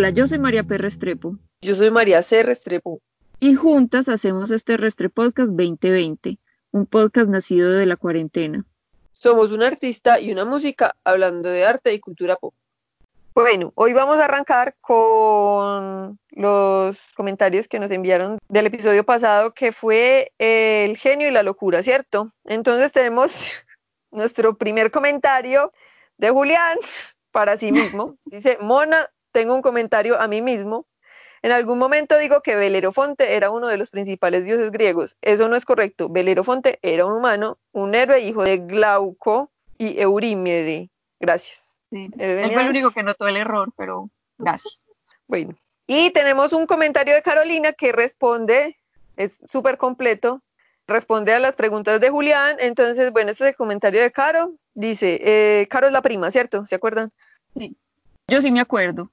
Hola, yo soy María P. Restrepo. Yo soy María C. Restrepo. Y juntas hacemos este Restre Podcast 2020, un podcast nacido de la cuarentena. Somos un artista y una música hablando de arte y cultura pop. Bueno, hoy vamos a arrancar con los comentarios que nos enviaron del episodio pasado, que fue el genio y la locura, ¿cierto? Entonces tenemos nuestro primer comentario de Julián para sí mismo. Dice, Mona, tengo un comentario a mí mismo. En algún momento digo que Belerofonte era uno de los principales dioses griegos. Eso no es correcto. Belerofonte era un humano, un héroe, hijo de Glauco y Eurímede. Gracias. Sí. Él fue el único que notó el error, pero gracias. Bueno, y tenemos un comentario de Carolina que responde, es súper completo, responde a las preguntas de Julián. Entonces, bueno, este es el comentario de Caro. Dice, eh, Caro es la prima, ¿cierto? ¿Se acuerdan? Sí, yo sí me acuerdo.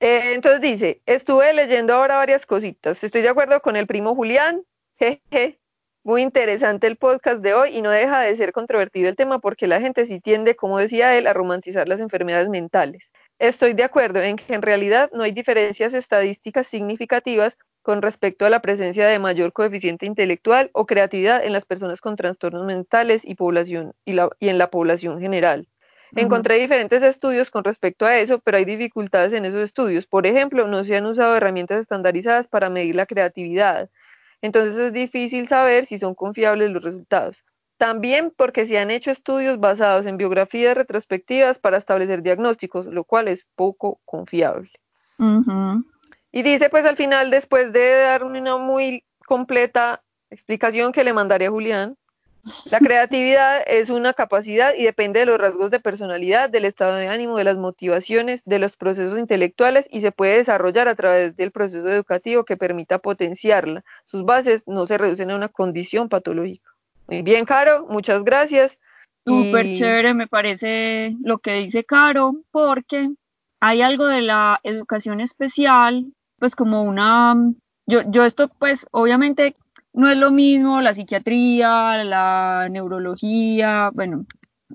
Eh, entonces dice, estuve leyendo ahora varias cositas. Estoy de acuerdo con el primo Julián. Jeje. Muy interesante el podcast de hoy y no deja de ser controvertido el tema porque la gente sí tiende, como decía él, a romantizar las enfermedades mentales. Estoy de acuerdo en que en realidad no hay diferencias estadísticas significativas con respecto a la presencia de mayor coeficiente intelectual o creatividad en las personas con trastornos mentales y, población, y, y en la población general. Encontré diferentes estudios con respecto a eso, pero hay dificultades en esos estudios. Por ejemplo, no se han usado herramientas estandarizadas para medir la creatividad. Entonces es difícil saber si son confiables los resultados. También porque se han hecho estudios basados en biografías retrospectivas para establecer diagnósticos, lo cual es poco confiable. Y dice pues al final, después de dar una muy completa explicación que le mandaré a Julián, la creatividad es una capacidad y depende de los rasgos de personalidad, del estado de ánimo, de las motivaciones, de los procesos intelectuales y se puede desarrollar a través del proceso educativo que permita potenciarla. Sus bases no se reducen a una condición patológica. Muy bien, Caro, muchas gracias. Súper chévere, me parece lo que dice Caro, porque hay algo de la educación especial, pues como una, yo, yo esto pues obviamente no es lo mismo la psiquiatría, la neurología, bueno,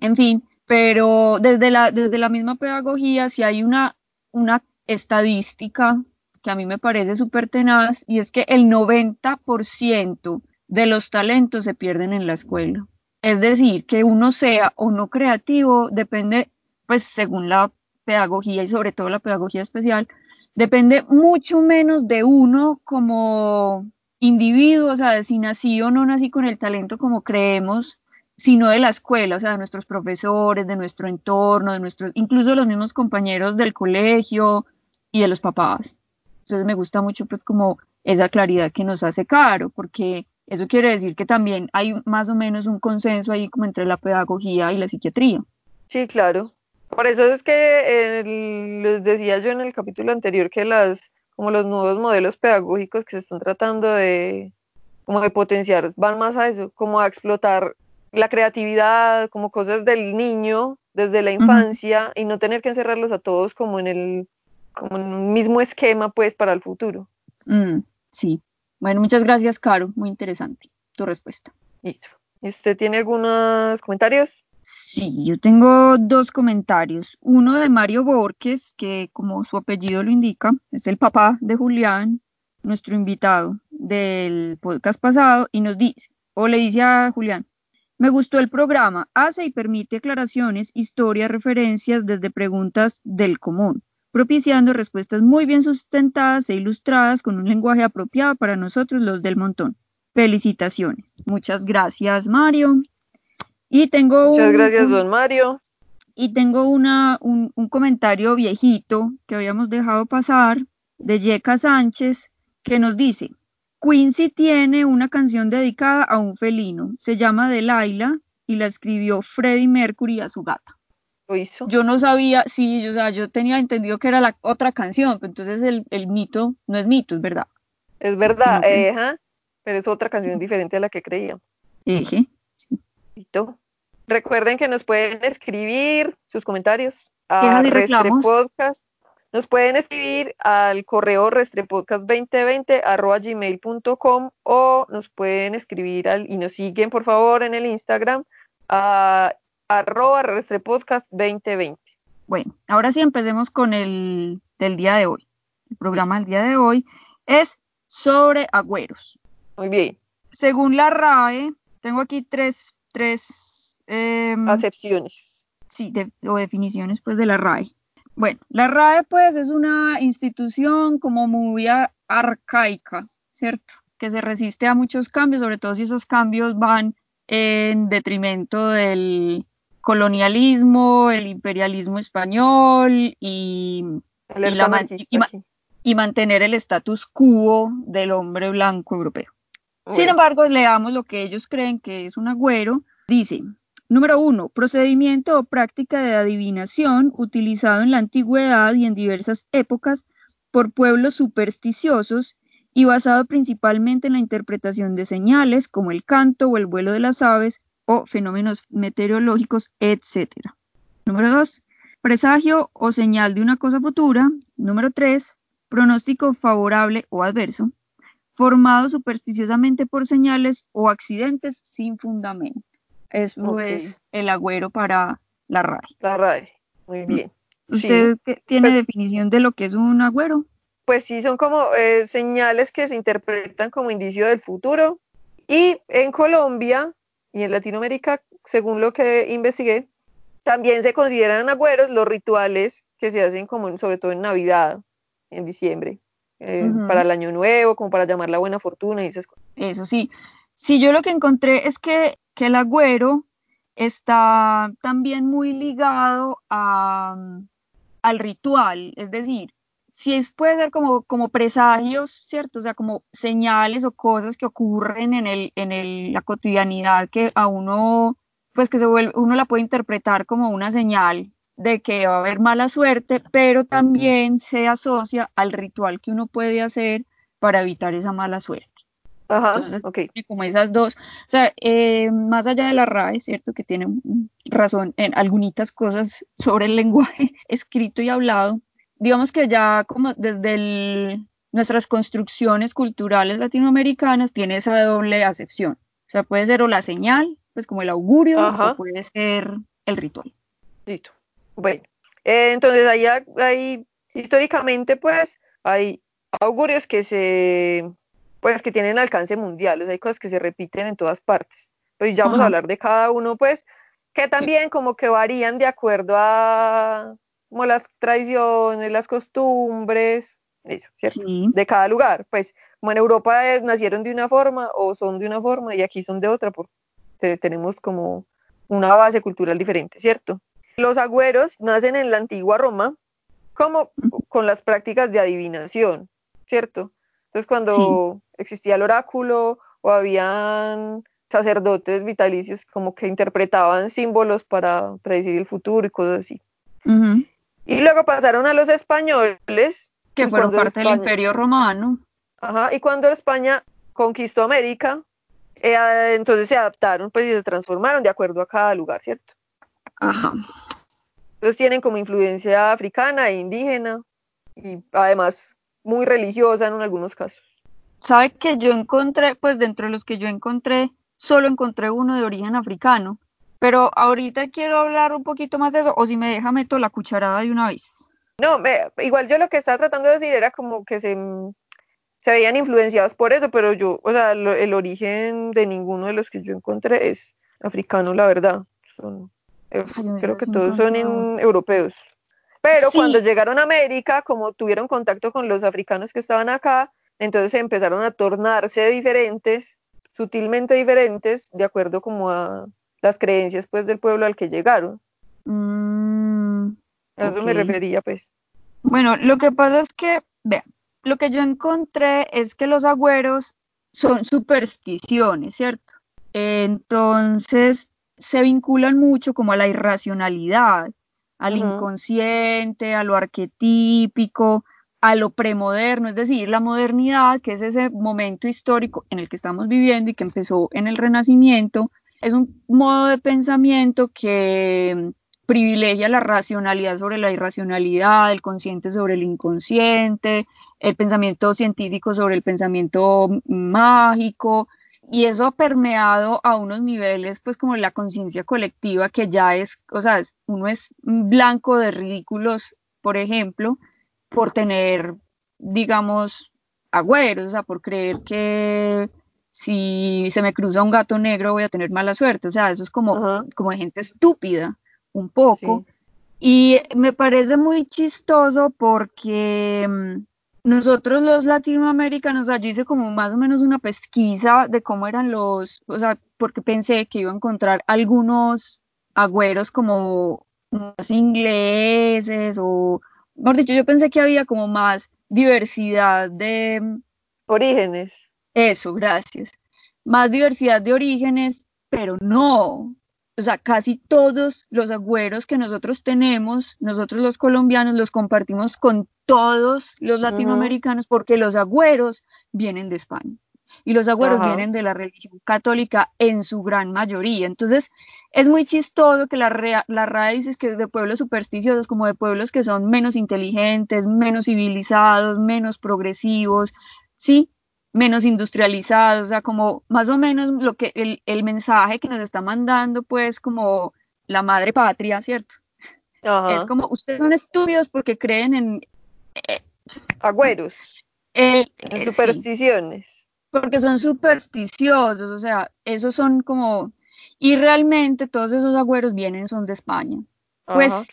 en fin, pero desde la, desde la misma pedagogía si hay una, una estadística que a mí me parece súper tenaz y es que el 90% de los talentos se pierden en la escuela. Es decir, que uno sea o no creativo depende, pues según la pedagogía y sobre todo la pedagogía especial, depende mucho menos de uno como individuo, o sea, nací o no nací con el talento como creemos, sino de la escuela, o sea, de nuestros profesores, de nuestro entorno, de nuestros, incluso los mismos compañeros del colegio y de los papás. Entonces me gusta mucho pues como esa claridad que nos hace Caro, porque eso quiere decir que también hay más o menos un consenso ahí como entre la pedagogía y la psiquiatría. Sí, claro. Por eso es que les decía yo en el capítulo anterior que las como los nuevos modelos pedagógicos que se están tratando de, como de potenciar, van más a eso, como a explotar la creatividad, como cosas del niño desde la infancia y no tener que encerrarlos a todos como en el como en un mismo esquema pues para el futuro. Mm, sí. Bueno, muchas gracias, Caro. Muy interesante tu respuesta. Listo. ¿Usted tiene algunos comentarios? Sí, yo tengo dos comentarios. Uno de Mario Borges, que como su apellido lo indica, es el papá de Julián, nuestro invitado del podcast pasado, y nos dice, o le dice a Julián, me gustó el programa, hace y permite aclaraciones, historias, referencias desde preguntas del común, propiciando respuestas muy bien sustentadas e ilustradas con un lenguaje apropiado para nosotros los del montón. Felicitaciones. Muchas gracias, Mario. Y tengo Muchas gracias, don Mario. Y tengo una, un, comentario viejito que habíamos dejado pasar de Yeka Sánchez que nos dice, Quincy tiene una canción dedicada a un felino, se llama Delilah y la escribió Freddie Mercury a su gata. ¿Lo hizo? Yo no sabía, sí, yo, yo tenía entendido que era la otra canción, pero entonces el, mito no es mito, es verdad. Es verdad, pero es otra canción diferente a la que creía. Eje, Recuerden que nos pueden escribir sus comentarios a Restrepodcast. Nos pueden escribir al correo restrepodcast2020 gmail.com o nos pueden escribir al, y nos siguen por favor en el Instagram a arroba restrepodcast2020. Bueno, ahora sí empecemos con el del día de hoy. El programa del día de hoy es sobre agüeros. Muy bien. Según la RAE, tengo aquí tres, tres em, acepciones. Sí, o definiciones pues de la RAE. Bueno, la RAE pues es una institución como muy arcaica, ¿cierto? Que se resiste a muchos cambios, sobre todo si esos cambios van en detrimento del colonialismo, el imperialismo español y, y, mantener el status quo del hombre blanco europeo. Sin embargo, leamos lo que ellos creen que es un agüero. Dice, número uno, procedimiento o práctica de adivinación utilizado en la antigüedad y en diversas épocas por pueblos supersticiosos y basado principalmente en la interpretación de señales como el canto o el vuelo de las aves o fenómenos meteorológicos, etc. Número dos, presagio o señal de una cosa futura. Número tres, pronóstico favorable o adverso formado supersticiosamente por señales o accidentes sin fundamento. Eso es el agüero para la RAE. La RAE, muy bien. ¿Usted tiene pues definición de lo que es un agüero? Pues sí, son como eh, señales que se interpretan como indicio del futuro. Y en Colombia y en Latinoamérica, según lo que investigué, también se consideran agüeros los rituales que se hacen como sobre todo en Navidad, en diciembre. Eh, para el año nuevo, como para llamar la buena fortuna y esas cosas. Eso sí. Sí, yo lo que encontré es que, que el agüero está también muy ligado a, al ritual, es decir, si es, puede ser como, como presagios, ¿cierto? O sea, como señales o cosas que ocurren en, el, en el, la cotidianidad que a uno, pues que se vuelve, uno la puede interpretar como una señal de que va a haber mala suerte, pero también se asocia al ritual que uno puede hacer para evitar esa mala suerte. Ajá, ok. Como esas dos, o sea, eh, más allá de la RAE, ¿cierto? Que tiene razón en algunas cosas sobre el lenguaje escrito y hablado, digamos que ya como desde nuestras construcciones culturales latinoamericanas tiene esa doble acepción. O sea, puede ser o la señal, pues como el augurio, o puede ser el ritual. Listo. Bueno, eh, entonces ahí hay, históricamente pues hay augurios que se pues que tienen alcance mundial, o sea, hay cosas que se repiten en todas partes. Pues ya vamos a hablar de cada uno, pues, que también como que varían de acuerdo a como las tradiciones, las costumbres, eso, ¿cierto? De cada lugar. Pues, como en Europa nacieron de una forma o son de una forma y aquí son de otra, porque tenemos como una base cultural diferente, ¿cierto? Los agüeros nacen en la antigua Roma como con las prácticas de adivinación, ¿cierto? Entonces cuando existía el oráculo o habían sacerdotes vitalicios como que interpretaban símbolos para predecir el futuro y cosas así. Y luego pasaron a los españoles. Que fueron parte del imperio romano. Ajá, y cuando España conquistó América, eh, entonces se adaptaron pues y se transformaron de acuerdo a cada lugar, ¿cierto? Ajá. Entonces tienen como influencia africana e indígena y además muy religiosa en algunos casos. Sabe que yo encontré, pues dentro de los que yo encontré, solo encontré uno de origen africano, pero ahorita quiero hablar un poquito más de eso, o si me deja meto la cucharada de una vez. No, igual yo lo que estaba tratando de decir era como que se, se veían influenciados por eso, pero yo, o sea, el origen de ninguno de los que yo encontré es africano, la verdad. Son creo que todos son europeos. Pero cuando llegaron a América, como tuvieron contacto con los africanos que estaban acá, entonces empezaron a tornarse diferentes, sutilmente diferentes, de acuerdo como a las creencias pues del pueblo al que llegaron. Mm, a eso me refería pues. Bueno, lo que pasa es que, vean, lo que yo encontré es que los agüeros son supersticiones, ¿cierto? Entonces, se vinculan mucho como a la irracionalidad, al inconsciente, a lo arquetípico, a lo premoderno, es decir, la modernidad, que es ese momento histórico en el que estamos viviendo y que empezó en el Renacimiento, es un modo de pensamiento que privilegia la racionalidad sobre la irracionalidad, el consciente sobre el inconsciente, el pensamiento científico sobre el pensamiento mágico, y eso ha permeado a unos niveles, pues como la conciencia colectiva, que ya es, o sea, uno es blanco de ridículos, por ejemplo, por tener, digamos, agüeros, o sea, por creer que si se me cruza un gato negro voy a tener mala suerte, o sea, eso es como, como de gente estúpida, un poco. Y me parece muy chistoso porque mm, nosotros los latinoamericanos, yo hice como más o menos una pesquisa de cómo eran los, o sea, porque pensé que iba a encontrar algunos agüeros como más ingleses o, mejor dicho, yo pensé que había como más diversidad de... Orígenes. Eso, gracias. Más diversidad de orígenes, pero no, o sea, casi todos los agüeros que nosotros tenemos, nosotros los colombianos, los compartimos con todos los latinoamericanos porque los agüeros vienen de España y los agüeros vienen de la religión católica en su gran mayoría. Entonces, es muy chistoso que la, dice que de pueblos supersticiosos, como de pueblos que son menos inteligentes, menos civilizados, menos progresivos, sí, menos industrializados, o sea, como más o menos lo que el, mensaje que nos está mandando, pues, como la madre patria, ¿cierto? Es como, ustedes son estúpidos porque creen en... Eh, Agüeros. en supersticiones. porque son supersticiosos, o sea, esos son como... Y realmente todos esos agüeros vienen, son de España. Pues,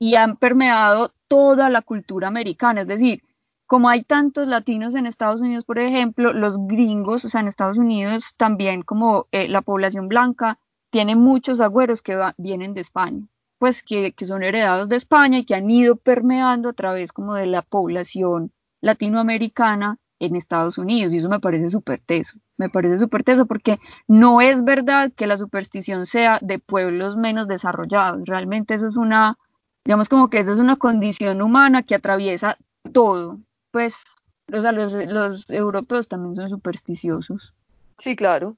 y han permeado toda la cultura americana, es decir, como hay tantos latinos en Estados Unidos, por ejemplo, los gringos, o sea, en Estados Unidos también como eh, la población blanca tiene muchos agüeros que vienen de España, pues que, son heredados de España y que han ido permeando a través como de la población latinoamericana en Estados Unidos y eso me parece súper teso, me parece súper teso porque no es verdad que la superstición sea de pueblos menos desarrollados, realmente eso es una, digamos como que esa es una condición humana que atraviesa todo, pues, o sea, los, los europeos también son supersticiosos. Sí, claro.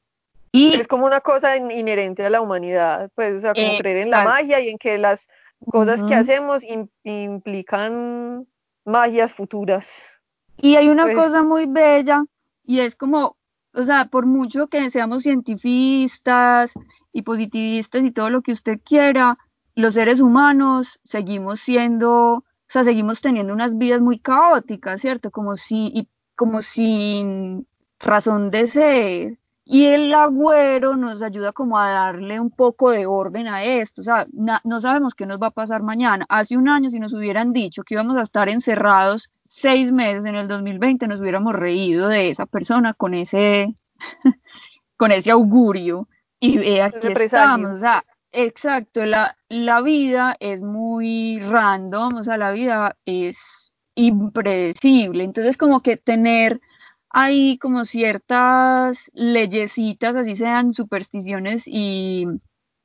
Y es como una cosa inherente a la humanidad, pues, o sea, como creer en la magia y en que las cosas que hacemos implican magias futuras. Y hay una pues cosa muy bella y es como, o sea, por mucho que seamos cientifistas y positivistas y todo lo que usted quiera, los seres humanos seguimos siendo o sea, seguimos teniendo unas vidas muy caóticas, ¿cierto? Como si, y como sin razón de ser. Y el agüero nos ayuda como a darle un poco de orden a esto. O sea, no sabemos qué nos va a pasar mañana. Hace un año, si nos hubieran dicho que íbamos a estar encerrados seis meses en el 2020, nos hubiéramos reído de esa persona con ese, con ese augurio. Y aquí estamos. O sea, Exacto, la, la vida es muy random, o sea, la vida es impredecible, entonces como que tener ahí como ciertas leyesitas, así sean supersticiones y,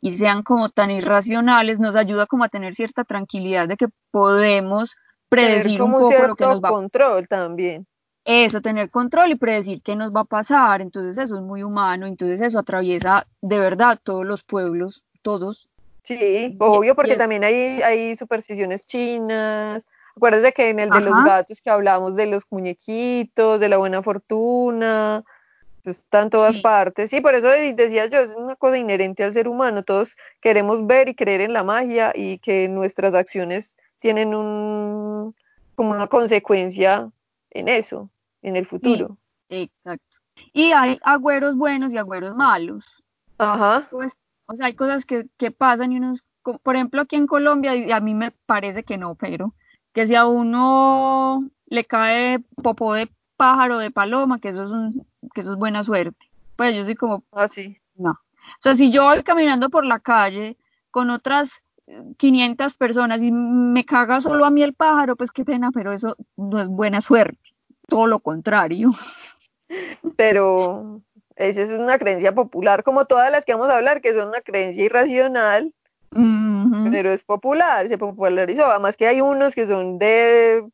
y sean como tan irracionales, nos ayuda como a tener cierta tranquilidad de que podemos predecir un poco lo que nos va control también. Eso, tener control y predecir qué nos va a pasar, entonces eso es muy humano, entonces eso atraviesa de verdad todos los pueblos todos. Sí, obvio, porque también hay, hay supersticiones chinas. Acuérdate que en el de los gatos que hablamos de los muñequitos, de la buena fortuna, está en todas partes. Sí, por eso decía yo, es una cosa inherente al ser humano. Todos queremos ver y creer en la magia y que nuestras acciones tienen un, como una consecuencia en eso, en el futuro. exacto. Y hay agüeros buenos y agüeros malos. Ajá. Pues o sea, hay cosas que, pasan y unos, por ejemplo, aquí en Colombia, y a mí me parece que no, pero que si a uno le cae popó de pájaro, de paloma, que eso es, un, que eso es buena suerte. Pues yo soy como, así. Ah, no. O sea, si yo voy caminando por la calle con otras 500 personas y me caga solo a mí el pájaro, pues qué pena, pero eso no es buena suerte, todo lo contrario. Pero esa es una creencia popular, como todas las que vamos a hablar, que son una creencia irracional, pero es popular, se popularizó. Además que hay unos que son de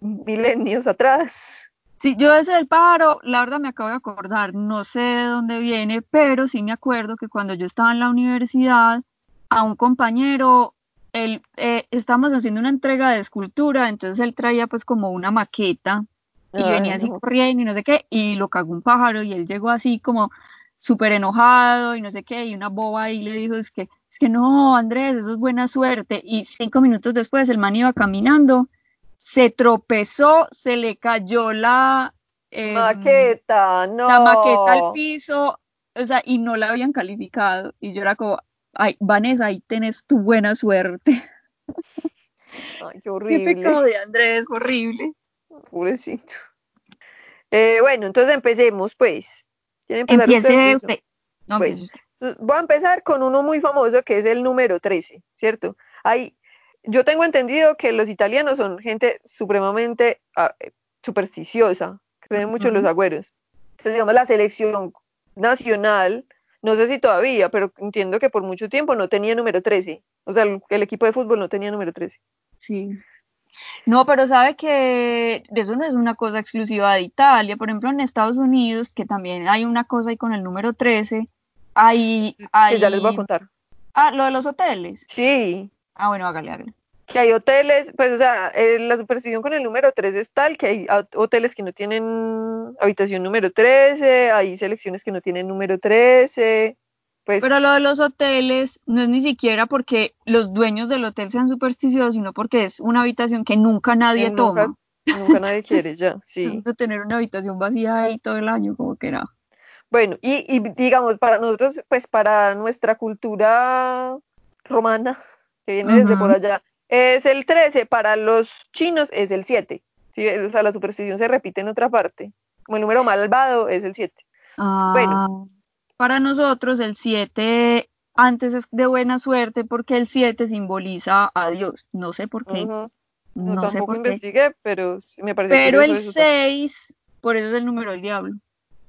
milenios atrás. Sí, yo ese del pájaro, la verdad me acabo de acordar, no sé de dónde viene, pero sí me acuerdo que cuando yo estaba en la universidad, a un compañero, él, eh, estábamos haciendo una entrega de escultura, entonces él traía pues como una maqueta y venía así corriendo y no sé qué, y lo cagó un pájaro y él llegó así como súper enojado y no sé qué, y una boba ahí le dijo, es que, es que no, Andrés, eso es buena suerte, y cinco minutos después el man iba caminando, se tropezó, se le cayó la... Em, maqueta, no. La maqueta al piso, o sea, y no la habían calificado, y yo era como, ay, Vanessa, ahí tenés tu buena suerte. Ay, qué horrible. Qué pecado de Andrés, horrible. Pobrecito. Eh, bueno, entonces empecemos, pues. Empiece usted. No, pues, Voy a empezar con uno muy famoso que es el número 13, ¿cierto? Hay, yo tengo entendido que los italianos son gente supremamente ah, supersticiosa, creen mucho en los agüeros. Entonces, digamos, la selección nacional, no sé si todavía, pero entiendo que por mucho tiempo no tenía número 13. O sea, el, el equipo de fútbol no tenía número 13. Sí. No, pero sabe que eso no es una cosa exclusiva de Italia. Por ejemplo, en Estados Unidos, que también hay una cosa ahí con el número 13, hay... hay... ya les voy a contar. Ah, lo de los hoteles. Sí. Ah, bueno, hágale, hágale. Que hay hoteles, pues, o sea, eh, la superstición con el número 3 es tal que hay hoteles que no tienen habitación número 13, hay selecciones que no tienen número 13. Pues Pero lo de los hoteles no es ni siquiera porque los dueños del hotel sean supersticiosos, sino porque es una habitación que nunca nadie toma. Nunca nadie quiere, ya, sí. Tener una habitación vacía ahí todo el año, como que era. Bueno, y, digamos, para nosotros, pues para nuestra cultura romana, que viene desde por allá, es el 13, para los chinos es el 7. ¿sí? O sea, la superstición se repite en otra parte. Como el número malvado es el 7. Ah. Bueno, para nosotros el 7 antes es de buena suerte porque el 7 simboliza a Dios. No sé por qué. No, sé por investigué, pero me parece Pero el 6, por eso es el número del diablo.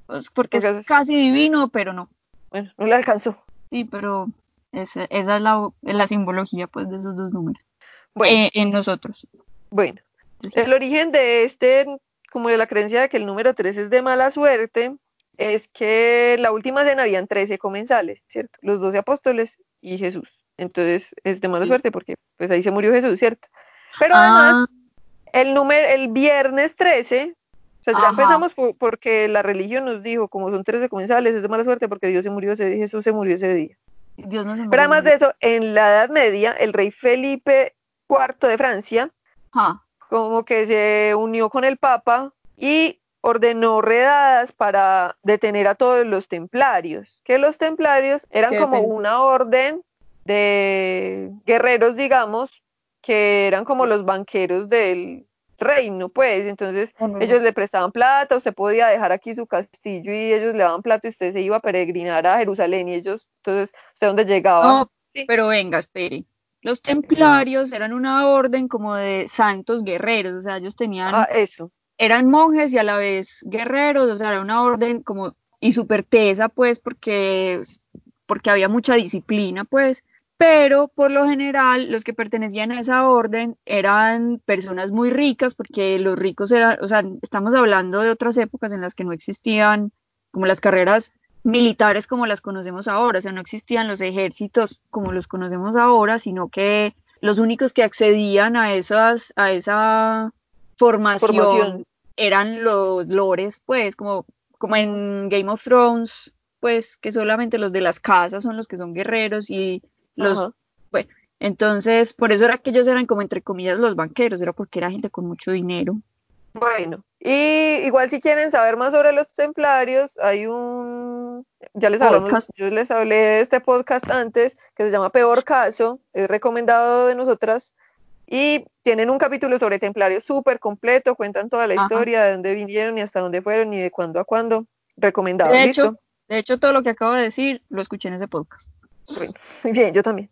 Pues porque es casi divino, pero no. Bueno, no le alcanzó. Sí, pero esa, es la, simbología pues, de esos dos números. Eh, en nosotros. Bueno, el origen de este, como de la creencia de que el número 3 es de mala suerte, es que la última cena habían 13 comensales, ¿cierto? Los 12 apóstoles y Jesús. Entonces es de mala suerte porque pues ahí se murió Jesús, ¿cierto? Pero además, ah. el número, el viernes 13, o sea, ya empezamos porque la religión nos dijo, como son 13 comensales, es de mala suerte porque Dios se murió ese día, Jesús se murió ese día. Dios no se Pero además de eso, en la Edad Media, el rey Felipe IV de Francia, como que se unió con el Papa y ordenó redadas para detener a todos los templarios, que los templarios eran como una orden de guerreros, digamos, que eran como los banqueros del reino, pues, entonces ellos le prestaban plata, usted podía dejar aquí su castillo y ellos le daban plata y usted se iba a peregrinar a Jerusalén y ellos, entonces, ¿usted dónde llegaba? Pero venga, espere. Los templarios eran una orden como de santos guerreros, o sea, ellos tenían ah, eso eran monjes y a la vez guerreros, o sea, era una orden como y súper tesa, pues, porque, porque había mucha disciplina, pues, pero por lo general los que pertenecían a esa orden eran personas muy ricas, porque los ricos eran, o sea, estamos hablando de otras épocas en las que no existían como las carreras militares como las conocemos ahora, o sea, no existían los ejércitos como los conocemos ahora, sino que los únicos que accedían a esas, a esa formación eran los lores, pues, como, como en Game of Thrones, pues, que solamente los de las casas son los que son guerreros y los, bueno, entonces, por eso era que ellos eran como entre comillas los banqueros, era porque era gente con mucho dinero. Bueno, y igual si quieren saber más sobre los templarios, hay un, ya les hablamos, yo les hablé de este podcast antes, que se llama Peor Caso, es recomendado de nosotras, y tienen un capítulo sobre templarios súper completo, cuentan toda la historia, de dónde vinieron y hasta dónde fueron y de cuándo a cuándo. Recomendado. De hecho, de hecho, todo lo que acabo de decir lo escuché en ese podcast. muy bien, yo también.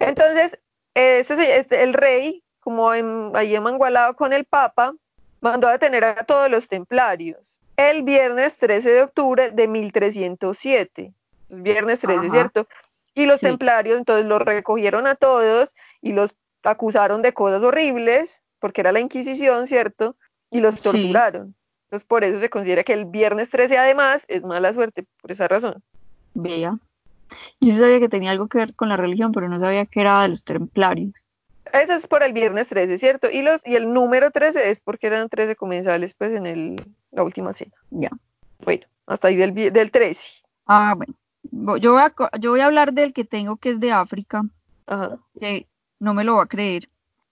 Entonces, este, este, el rey, como en, ahí emangualado con el papa, mandó a detener a todos los templarios el viernes 13 de octubre de 1307. Viernes 13, ¿cierto? Y los templarios entonces los recogieron a todos y los acusaron de cosas horribles, porque era la Inquisición, ¿cierto? Y los torturaron. Entonces, por eso se considera que el viernes 13 además es mala suerte, por esa razón. Vea. Yo sabía que tenía algo que ver con la religión, pero no sabía que era de los templarios. Eso es por el viernes 13, ¿cierto? Y, los, y el número 13 es porque eran 13 comensales pues en el, la última cena. Ya. Bueno, hasta ahí del, del 13. Ah, bueno. Yo voy, a, yo voy a hablar del que tengo que es de África, Ajá. que no me lo va a creer.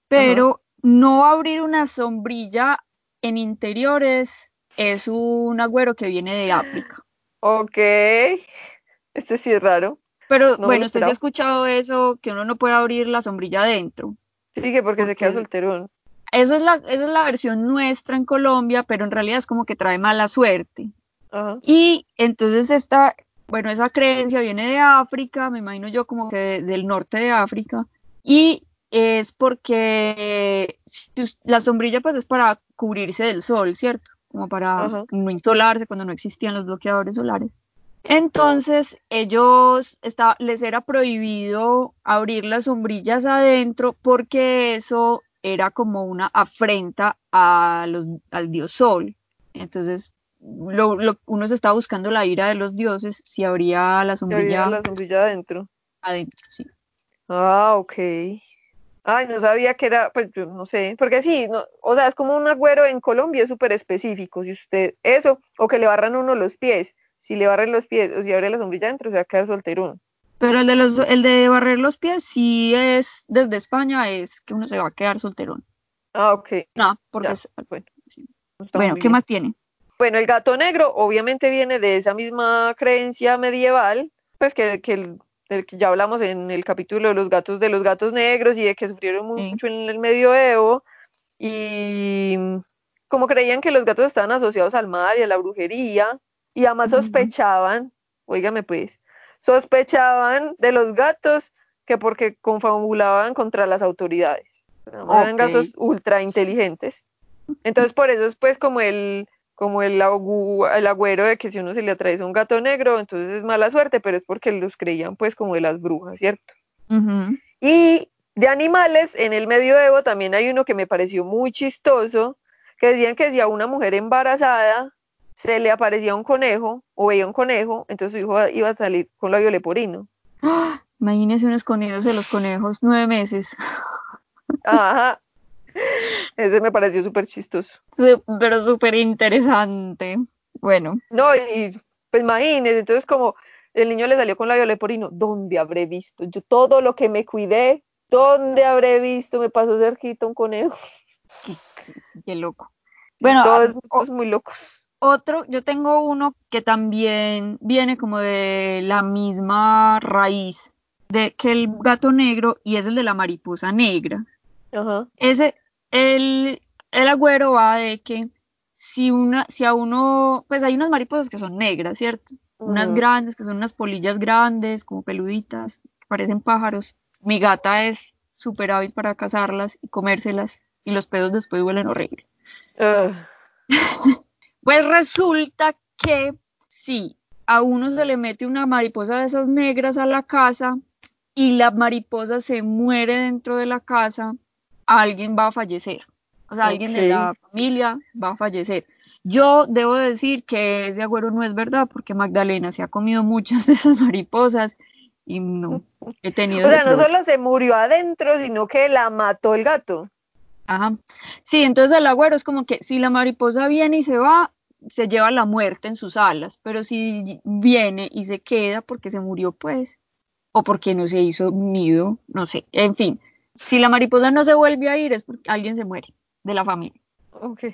Pero no abrir una sombrilla en interiores es un agüero que viene de África. Ok. Este sí es raro. Pero No bueno, usted sí ha escuchado eso, que uno no puede abrir la sombrilla adentro. Sí, que porque se queda solterón. Eso es la, esa es la versión nuestra en Colombia, pero en realidad es como que trae mala suerte. Ajá. Y entonces esta, bueno, esa creencia viene de África, me imagino yo como que de- del norte de África, y es porque la sombrilla pues es para cubrirse del sol, ¿cierto? Como para Ajá. no insolarse cuando no existían los bloqueadores solares. Entonces, ellos les era prohibido abrir las sombrillas adentro porque eso era como una afrenta a los, al dios sol. Entonces, lo, lo- uno se estaba buscando la ira de los dioses si abría la sombrilla la sombrilla adentro. adentro, sí. Ah, ok. Ay, no sabía que era, pues yo no sé, porque sí, no, o sea, es como un agüero en Colombia, es súper específico, si usted, eso, o que le barran uno los pies, si le barran los pies, o si abre la sombrilla adentro, se va a quedar solterón. Pero el de los, el de barrer los pies sí es desde España, es que uno se va a quedar solterón. Ah, ok. No, porque Ya, es- bueno. está bueno, ¿qué bien. más tiene? Bueno, el gato negro obviamente viene de esa misma creencia medieval, pues que, que el, del que ya hablamos en el capítulo de los gatos de los gatos negros y de que sufrieron Sí. mucho en el medioevo y como creían que los gatos estaban asociados al mal y a la brujería y además sospechaban, óigame pues, sospechaban de los gatos que porque confabulaban contra las autoridades. Eran gatos ultra inteligentes. Entonces por eso es pues como el como el, agu- el agüero de que si uno se le atraviesa un gato negro, entonces es mala suerte, pero es porque los creían pues como de las brujas, ¿cierto? Y de animales, en el medioevo también hay uno que me pareció muy chistoso, que decían que si a una mujer embarazada se le aparecía un conejo o veía un conejo, entonces su hijo iba a salir con labio leporino. ¡Ah! Imagínese uno escondiéndose de los conejos nueve meses. Ajá. Ese me pareció súper chistoso. Sí, Pero súper interesante. Bueno, No, y pues imagínense, entonces como el niño le salió con labio leporino, ¿dónde habré visto? Yo todo lo que me cuidé, ¿dónde habré visto? Me pasó cerquita un conejo. qué, loco. Bueno, todos, a- o- todos muy locos. otro, yo tengo uno que también viene como de la misma raíz de que el gato negro y es el de la mariposa negra. Ajá. Ese, el, el agüero va de que si una, si a uno, pues hay unas mariposas que son negras, ¿cierto? Unas grandes, que son unas polillas grandes, como peluditas, que parecen pájaros. Mi gata es súper hábil para cazarlas y comérselas, y los pedos después huelen horrible. Pues resulta que si a uno se le mete una mariposa de esas negras a la casa y la mariposa se muere dentro de la casa, alguien va a fallecer. O sea, alguien de la familia va a fallecer. Yo debo decir que ese agüero no es verdad porque Magdalena se ha comido muchas de esas mariposas y no he tenido O sea, no solo se murió adentro, sino que la mató el gato. Ajá. Sí, entonces el agüero es como que si la mariposa viene y se va, se lleva la muerte en sus alas, pero si viene y se queda porque se murió, pues, o porque no se hizo nido, no sé, en fin, si la mariposa no se vuelve a ir es porque alguien se muere de la familia. Ok.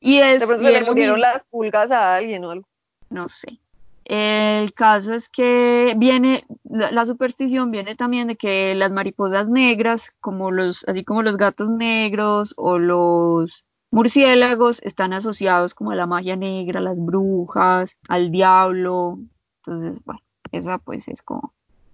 Y es, De pronto y le murieron las pulgas a alguien o algo. no sé. El caso es que viene, la, la superstición viene también de que las mariposas negras, como los, así como los gatos negros o los murciélagos, están asociados como a la magia negra, a las brujas, al diablo. Entonces, bueno, esa pues es como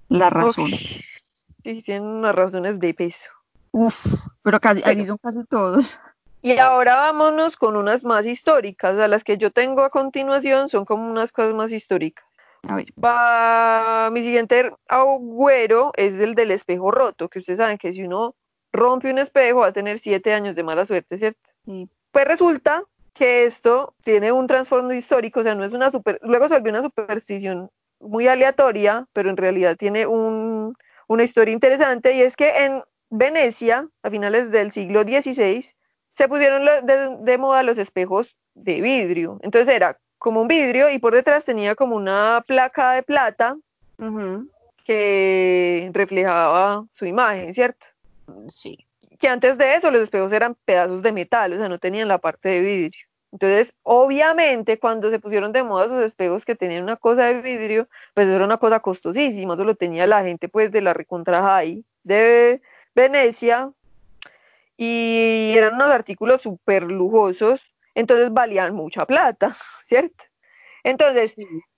la razón. Sí, tienen unas razones de peso. Uf, pero casi, así son casi todos. Y ahora vámonos con unas más históricas. O sea, las que yo tengo a continuación son como unas cosas más históricas. A ver, Va, mi siguiente agüero es el del espejo roto, que ustedes saben que si uno rompe un espejo va a tener siete años de mala suerte, ¿cierto? sí. Pues resulta que esto tiene un trasfondo histórico, o sea, no es una super, luego se volvió una superstición muy aleatoria, pero en realidad tiene un, una historia interesante y es que en Venecia, a finales del siglo XVI, se pusieron de, moda los espejos de vidrio. Entonces era como un vidrio y por detrás tenía como una placa de plata que reflejaba su imagen, ¿cierto? Sí. Que antes de eso los espejos eran pedazos de metal, o sea, no tenían la parte de vidrio. Entonces, obviamente, cuando se pusieron de moda esos espejos que tenían una cosa de vidrio, pues era una cosa costosísima, eso lo tenía la gente pues de la recontra high de Venecia y eran unos artículos súper lujosos, entonces valían mucha plata, ¿cierto? Entonces,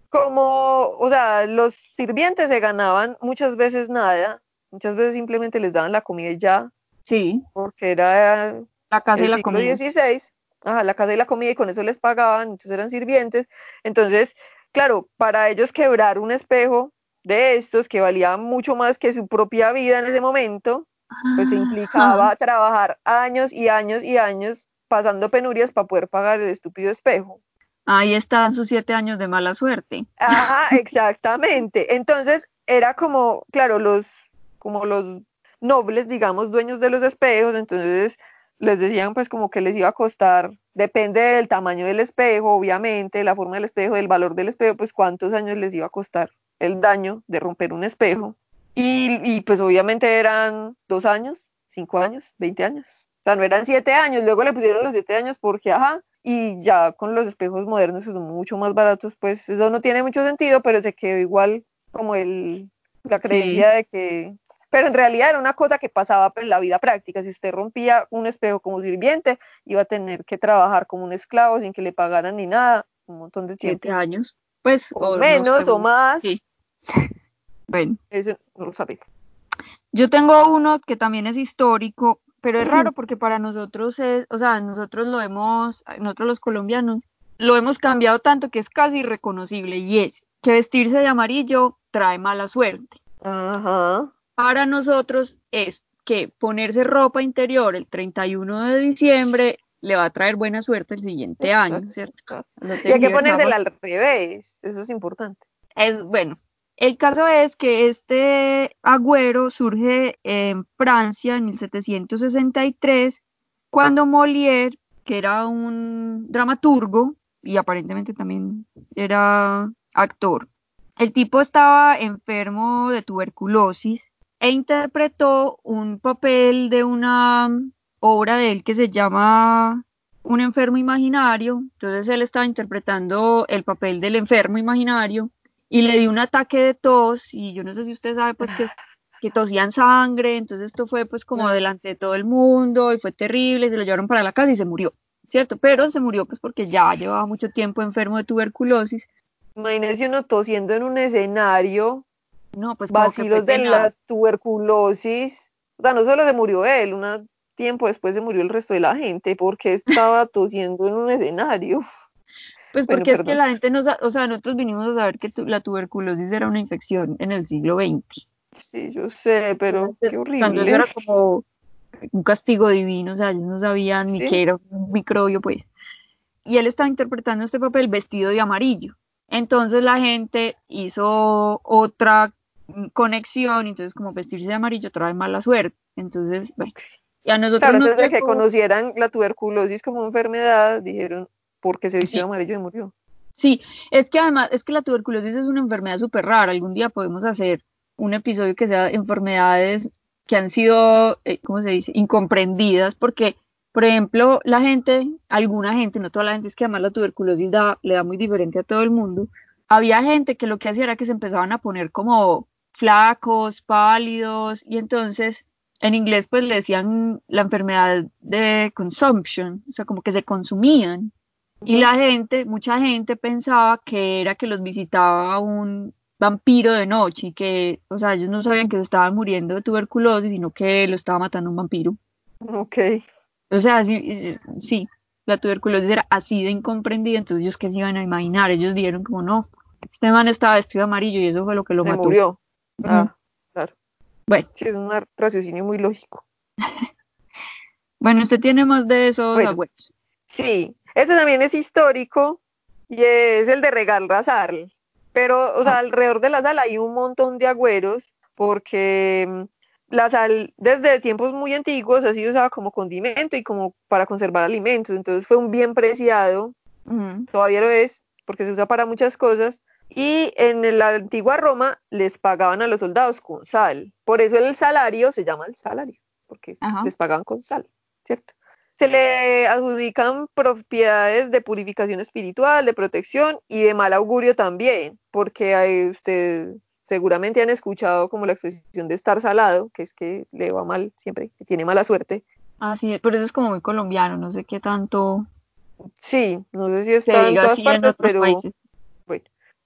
como, o sea, los sirvientes se ganaban muchas veces nada, muchas veces simplemente les daban la comida y ya. Sí. Porque era la casa y la comida. XVI, ajá, la casa y la comida y con eso les pagaban, entonces eran sirvientes. Entonces, claro, para ellos quebrar un espejo de estos que valía mucho más que su propia vida en ese momento, pues implicaba trabajar años y años y años pasando penurias para poder pagar el estúpido espejo. Ahí están sus siete años de mala suerte. Ajá, exactamente. Entonces era como, claro, los, como los nobles, digamos, dueños de los espejos, entonces les decían pues como que les iba a costar, depende del tamaño del espejo, obviamente, la forma del espejo, del valor del espejo, pues cuántos años les iba a costar el daño de romper un espejo. Y, pues obviamente eran dos años, cinco años, veinte años. O sea, no eran siete años, luego le pusieron los siete años porque, ajá, y ya con los espejos modernos que son mucho más baratos, pues eso no tiene mucho sentido, pero se quedó igual como el, la creencia de que... Pero en realidad era una cosa que pasaba en la vida práctica. Si usted rompía un espejo como sirviente, iba a tener que trabajar como un esclavo sin que le pagaran ni nada, un montón de tiempo. Siete años, pues. O, menos o más. Sí. Bueno. Eso no lo sabía. Yo tengo uno que también es histórico, pero es raro porque para nosotros es, o sea, nosotros lo hemos, nosotros los colombianos, lo hemos cambiado tanto que es casi irreconocible y es que vestirse de amarillo trae mala suerte. Ajá. Para nosotros es que ponerse ropa interior el 31 de diciembre le va a traer buena suerte el siguiente año, ¿cierto? Y hay que ponérsela al revés, eso es importante. Es bueno, el caso es que este agüero surge en Francia en 1763, cuando Molière, que era un dramaturgo y aparentemente también era actor, el tipo estaba enfermo de tuberculosis e interpretó un papel de una obra de él que se llama Un enfermo imaginario. Entonces él estaba interpretando el papel del enfermo imaginario y le dio un ataque de tos y yo no sé si usted sabe pues que, que tosían sangre, entonces esto fue pues como delante de todo el mundo y fue terrible, se lo llevaron para la casa y se murió, ¿cierto? Pero se murió pues porque ya llevaba mucho tiempo enfermo de tuberculosis. Imagínese uno tosiendo en un escenario, no, pues vacilos de la tuberculosis, o sea, no solo se murió él, un tiempo después se murió el resto de la gente porque estaba tosiendo en un escenario. Pues porque es que la gente no o sea, nosotros vinimos a saber que la tuberculosis era una infección en el siglo XX. Sí, yo sé, pero qué horrible. era como un castigo divino, o sea, ellos no sabían ni qué era un microbio, pues. Y él estaba interpretando este papel vestido de amarillo. Entonces la gente hizo otra conexión, entonces como vestirse de amarillo trae mala suerte. Entonces, bueno, y a nosotros claro, antes de que conocieran la tuberculosis como enfermedad, dijeron, porque se vistió amarillo y murió. Sí, es que además, es que la tuberculosis es una enfermedad súper rara. Algún día podemos hacer un episodio que sea enfermedades que han sido, eh, ¿cómo se dice?, incomprendidas, porque, por ejemplo, la gente, alguna gente, no toda la gente, es que además la tuberculosis da, le da muy diferente a todo el mundo. Había gente que lo que hacía era que se empezaban a poner como flacos, pálidos, y entonces en inglés pues le decían la enfermedad de consumption, o sea, como que se consumían. Y la gente, mucha gente pensaba que era que los visitaba un vampiro de noche y que, o sea, ellos no sabían que se estaban muriendo de tuberculosis, sino que lo estaba matando un vampiro. Ok. O sea, sí, sí, la tuberculosis era así de incomprendida, entonces ellos qué se iban a imaginar, ellos dijeron como no, este man estaba vestido amarillo y eso fue lo que lo se mató. murió. Ah, claro. Bueno. Sí, es un raciocinio muy lógico. bueno, usted tiene más de esos abuelos. Sí, ese también es histórico y es el de Regal Razal. Pero, o sea, ah. alrededor de la sala hay un montón de agüeros porque mm, la sal desde tiempos muy antiguos ha sido usada como condimento y como para conservar alimentos, entonces fue un bien preciado, todavía lo es, porque se usa para muchas cosas, y en la antigua Roma les pagaban a los soldados con sal, por eso el salario se llama el salario, porque les pagaban con sal, ¿cierto? Se le adjudican propiedades de purificación espiritual, de protección y de mal augurio también, porque hay, usted seguramente han escuchado como la expresión de estar salado, que es que le va mal siempre, que tiene mala suerte. Ah, sí, pero eso es como muy colombiano, no sé qué tanto. Sí, no sé si está en todas partes, pero bueno.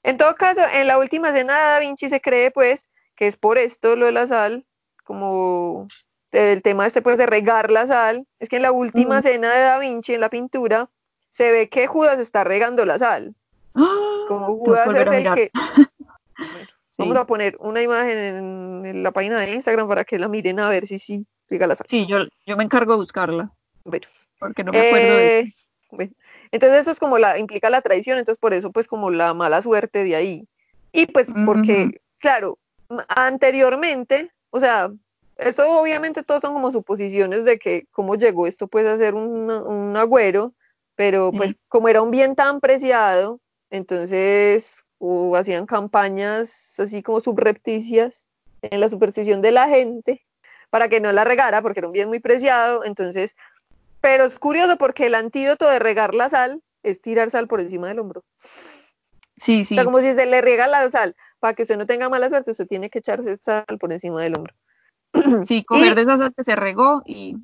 En todo caso, en la última cena de Da Vinci se cree pues que es por esto lo de la sal, como el tema este pues de regar la sal, es que en la última cena de Da Vinci en la pintura se ve que Judas está regando la sal. ¡Ah! Como Judas es el que Vamos a poner una imagen en, la página de Instagram para que la miren a ver si sí siga la Sí, yo, yo me encargo de buscarla. Bueno. Porque no me acuerdo de eh, bueno. Entonces eso es como la, implica la traición, entonces por eso pues como la mala suerte de ahí. Y pues porque, claro, anteriormente, o sea, eso obviamente todos son como suposiciones de que cómo llegó esto pues a ser un, un agüero, pero pues como era un bien tan preciado, entonces o hacían campañas así como subrepticias en la superstición de la gente para que no la regara porque era un bien muy preciado, entonces, pero es curioso porque el antídoto de regar la sal es tirar sal por encima del hombro. Sí, sí. O sea, como si se le riega la sal, para que usted no tenga mala suerte, usted tiene que echarse sal por encima del hombro. Sí, coger de esa sal que se regó y...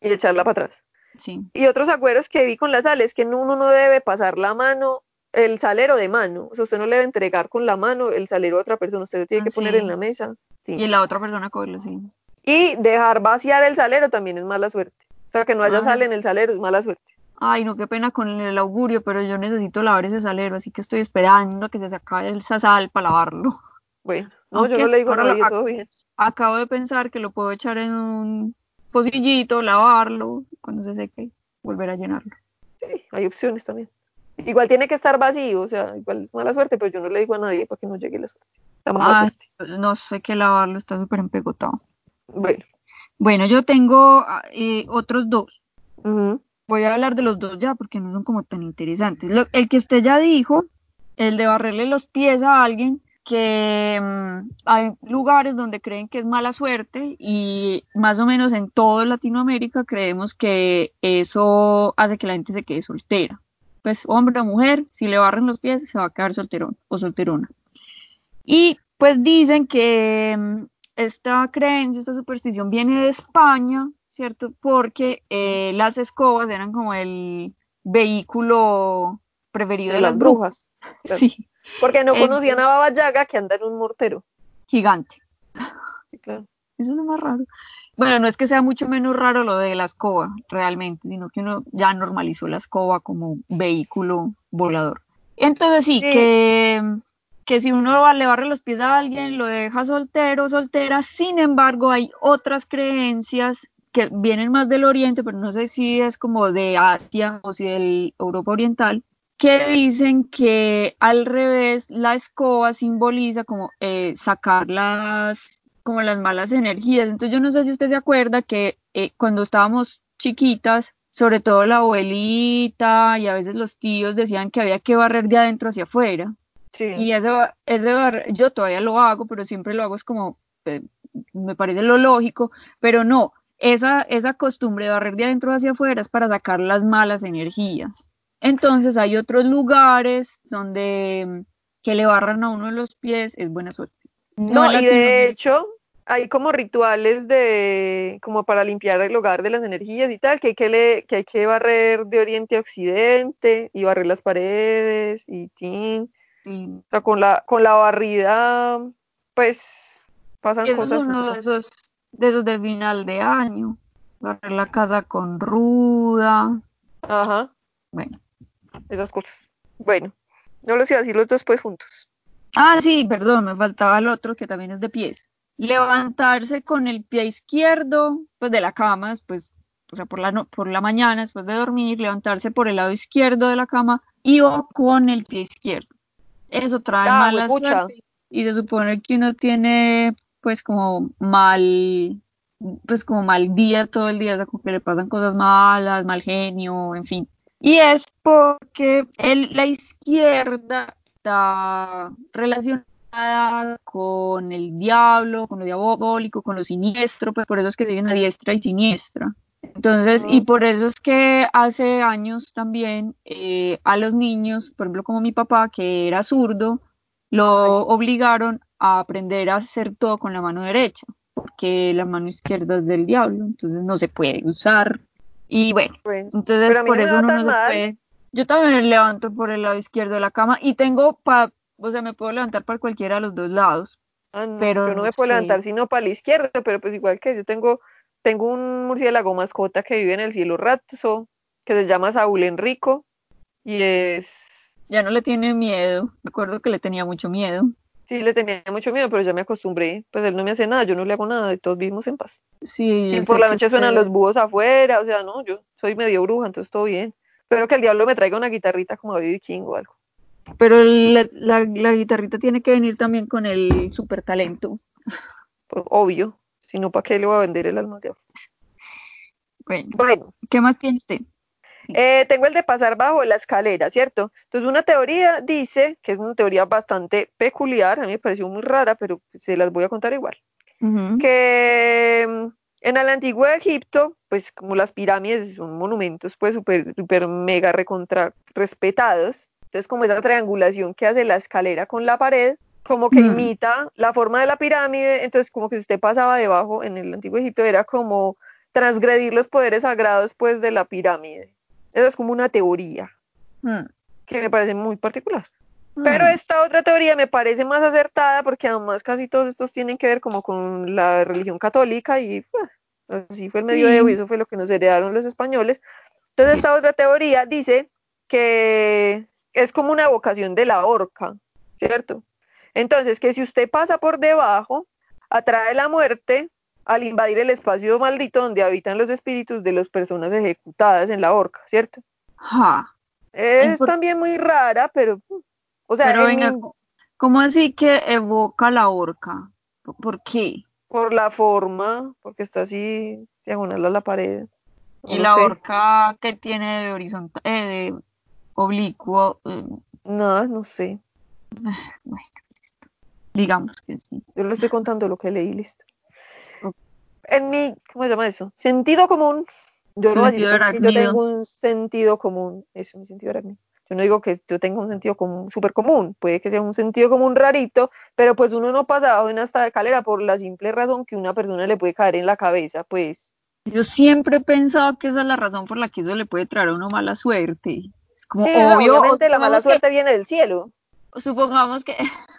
Y echarla para atrás. Sí. Y otros acuerdos que vi con la sal es que uno no debe pasar la mano el salero de mano. O sea, usted no le debe entregar con la mano el salero a otra persona, usted lo tiene que poner en la mesa. Y la otra persona cogerlo, sí. Y dejar vaciar el salero también es mala suerte. O sea, que no haya sal en el salero es mala suerte. Ay, no, qué pena con el augurio, pero yo necesito lavar ese salero, así que estoy esperando que se acabe esa sal para lavarlo. Bueno, no, yo no le digo a nadie, todo bien. Acabo de pensar que lo puedo echar en un pocillito, lavarlo, cuando se seque, volver a llenarlo. Sí, hay opciones también. Igual tiene que estar vacío, o sea, igual es mala suerte, pero yo no le digo a nadie para que no llegue la suerte. no sé qué lavarlo, está súper empegotado. Bueno. Bueno, yo tengo eh, otros dos. Voy a hablar de los dos ya porque no son como tan interesantes. el que usted ya dijo, el de barrerle los pies a alguien, que mm, hay lugares donde creen que es mala suerte y más o menos en toda Latinoamérica creemos que eso hace que la gente se quede soltera pues hombre o mujer, si le barren los pies se va a quedar solterón o solterona. Y pues dicen que mm, esta creencia, esta superstición viene de España, ¿cierto? Porque eh, las escobas eran como el vehículo preferido de, las brujas. Sí. Porque no conocían a Baba Yaga que anda en un mortero. Gigante. Sí, claro. Eso es lo más raro. Bueno, no es que sea mucho menos raro lo de la escoba, realmente, sino que uno ya normalizó la escoba como vehículo volador. Entonces sí, Que, que si uno le barre los pies a alguien, lo deja soltero, soltera, sin embargo hay otras creencias que vienen más del oriente, pero no sé si es como de Asia o si del Europa Oriental, que dicen que al revés la escoba simboliza como eh, sacar las como las malas energías. Entonces yo no sé si usted se acuerda que eh, cuando estábamos chiquitas, sobre todo la abuelita y a veces los tíos decían que había que barrer de adentro hacia afuera. Sí. Y eso, ese yo todavía lo hago, pero siempre lo hago es como, eh, me parece lo lógico, pero no, esa, esa costumbre de barrer de adentro hacia afuera es para sacar las malas energías. Entonces hay otros lugares donde que le barran a uno los pies es buena suerte. No, y de hecho, hay como rituales de como para limpiar el hogar de las energías y tal, que hay que, le, que, hay que barrer de oriente a occidente y barrer las paredes y tin. O sea, con la, con la barrida, pues pasan cosas. Es uno de esos, de esos de final de año. Barrer la casa con ruda. Ajá. Bueno. Esas cosas. Bueno, no los iba a decir los dos pues juntos. Ah, sí, perdón, me faltaba el otro que también es de pies levantarse con el pie izquierdo, pues de la cama, después, o sea, por la, por la mañana, después de dormir, levantarse por el lado izquierdo de la cama y o con el pie izquierdo. Eso trae ah, mala suerte y se supone que uno tiene pues como mal, pues como mal día todo el día, o sea, como que le pasan cosas malas, mal genio, en fin. Y es porque el, la izquierda está relacionada con el diablo, con lo diabólico, con lo siniestro, pues por eso es que viene a diestra y siniestra. Entonces, y por eso es que hace años también eh, a los niños, por ejemplo, como mi papá, que era zurdo, lo obligaron a aprender a hacer todo con la mano derecha, porque la mano izquierda es del diablo, entonces no se puede usar. Y bueno, entonces por eso uno no se puede. Yo también me levanto por el lado izquierdo de la cama y tengo para, o sea, me puedo levantar para cualquiera de los dos lados. Ah, pero yo no me puedo levantar sino para la izquierda, pero pues igual que yo tengo tengo un murciélago mascota que vive en el cielo rato, que se llama Saúl Enrico y es... Ya no le tiene miedo, me acuerdo que le tenía mucho miedo. Sí, le tenía mucho miedo, pero ya me acostumbré. Pues él no me hace nada, yo no le hago nada y todos vivimos en paz. Sí. Y por la noche suenan los búhos afuera, o sea, no, yo soy medio bruja, entonces todo bien. Espero que el diablo me traiga una guitarrita como a Bibi King o algo. Pero la, la, guitarrita tiene que venir también con el super talento. Pues, obvio. Si no, ¿para qué le voy a vender el alma de Bueno, ¿qué más tiene usted? Eh, tengo el de pasar bajo la escalera, ¿cierto? Entonces, una teoría dice, que es una teoría bastante peculiar, a mí me pareció muy rara, pero se las voy a contar igual, que mm, en el antiguo Egipto, pues como las pirámides son monumentos, pues súper, súper mega recontra respetados, entonces como esa triangulación que hace la escalera con la pared, como que mm. imita la forma de la pirámide, entonces como que si usted pasaba debajo en el antiguo Egipto era como transgredir los poderes sagrados pues de la pirámide. Eso es como una teoría mm. que me parece muy particular. Mm. Pero esta otra teoría me parece más acertada porque además casi todos estos tienen que ver como con la religión católica y pues, así fue el medioevo y eso fue lo que nos heredaron los españoles. Entonces esta otra teoría dice que es como una evocación de la horca, ¿cierto? Entonces, que si usted pasa por debajo, atrae la muerte al invadir el espacio maldito donde habitan los espíritus de las personas ejecutadas en la horca, ¿cierto? Es también muy rara, pero, o sea, pero venga, ¿cómo así que evoca la horca? ¿Por qué? Por la forma, porque está así diagonal a la pared. ¿Y la horca que tiene de horizontal, eh, de oblicuo? Eh. No, no sé. Bueno. Digamos que sí. Yo le estoy contando lo que leí, listo. En mi, ¿cómo se llama eso? Sentido común. Yo no decir que yo tengo un sentido común. Eso, mi sentido arácnido. Yo no digo que yo tenga un sentido común súper común, puede que sea un sentido común rarito, pero pues uno no pasa en esta escalera por la simple razón que una persona le puede caer en la cabeza, pues. Yo siempre he pensado que esa es la razón por la que eso le puede traer a uno mala suerte. Es como sí, obviamente la mala suerte viene del cielo. Supongamos que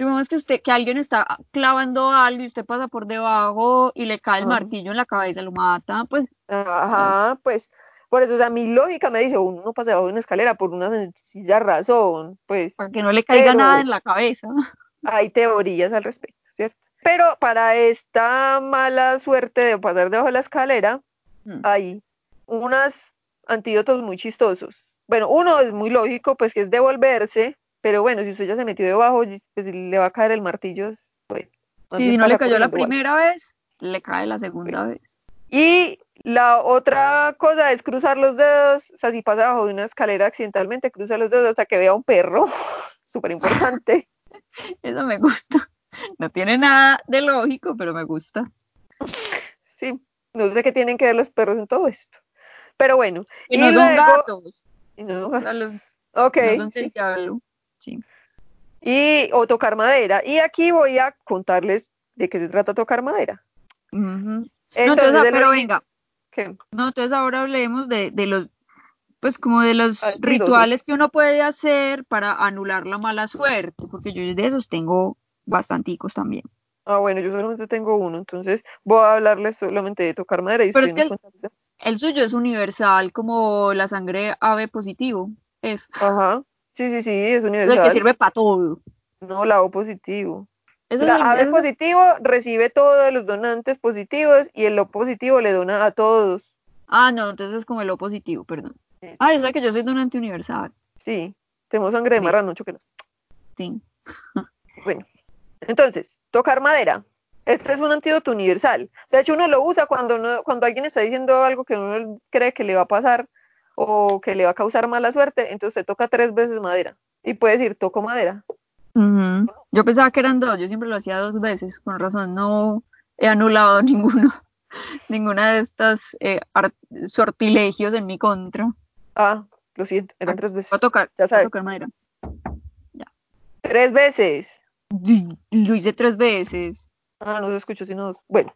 Supongamos que usted, que alguien está clavando algo y usted pasa por debajo y le cae el martillo en la cabeza, lo mata, pues. Ajá, pues, por eso, o sea, mi lógica me dice, uno no pasa debajo de una escalera por una sencilla razón, pues. Para que no le caiga nada en la cabeza. Hay teorías al respecto, ¿cierto? Pero para esta mala suerte de pasar debajo de la escalera, mm. hay unos antídotos muy chistosos. Bueno, uno es muy lógico, pues que es devolverse pero bueno, si usted ya se metió debajo, pues le va a caer el martillo. Pues, si no le cayó la primera vez, le cae la segunda vez. Y la otra cosa es cruzar los dedos, o sea, si pasa bajo de una escalera accidentalmente, cruza los dedos hasta que vea un perro, súper importante. Eso me gusta. No tiene nada de lógico, pero me gusta. Sí, no sé qué tienen que ver los perros en todo esto. Pero bueno. Y, no son gatos. Y no, los, ok. No son y, o tocar madera. Y aquí voy a contarles de qué se trata tocar madera. no, entonces, pero venga. No, entonces ahora hablemos de, los, pues como de los rituales que uno puede hacer para anular la mala suerte, porque yo de esos tengo bastanticos también. Ah, bueno, yo solamente tengo uno, entonces voy a hablarles solamente de tocar madera. Y pero es que el, el, suyo es universal, como la sangre ave positivo. Es. Ajá. Sí, sí, sí, es universal. El que sirve para todo. No, la O positivo. la A positivo recibe todos los donantes positivos y el O positivo le dona a todos. Ah, no, entonces es como el O positivo, perdón. Ah, es la que yo soy donante universal. Sí, tenemos sangre de marrano, que Sí. bueno, entonces, tocar madera. Este es un antídoto universal. De hecho, uno lo usa cuando, cuando alguien está diciendo algo que uno cree que le va a pasar o que le va a causar mala suerte, entonces se toca tres veces madera. Y puede decir, toco madera. Yo pensaba que eran dos, yo siempre lo hacía dos veces, con razón no he anulado ninguno, ninguna de estas eh, sortilegios en mi contra. Ah, lo siento, eran tres veces. Va a tocar, ya sabes. tocar madera. Ya. Tres veces. Lo hice tres veces. Ah, no se escuchó sino dos. Bueno.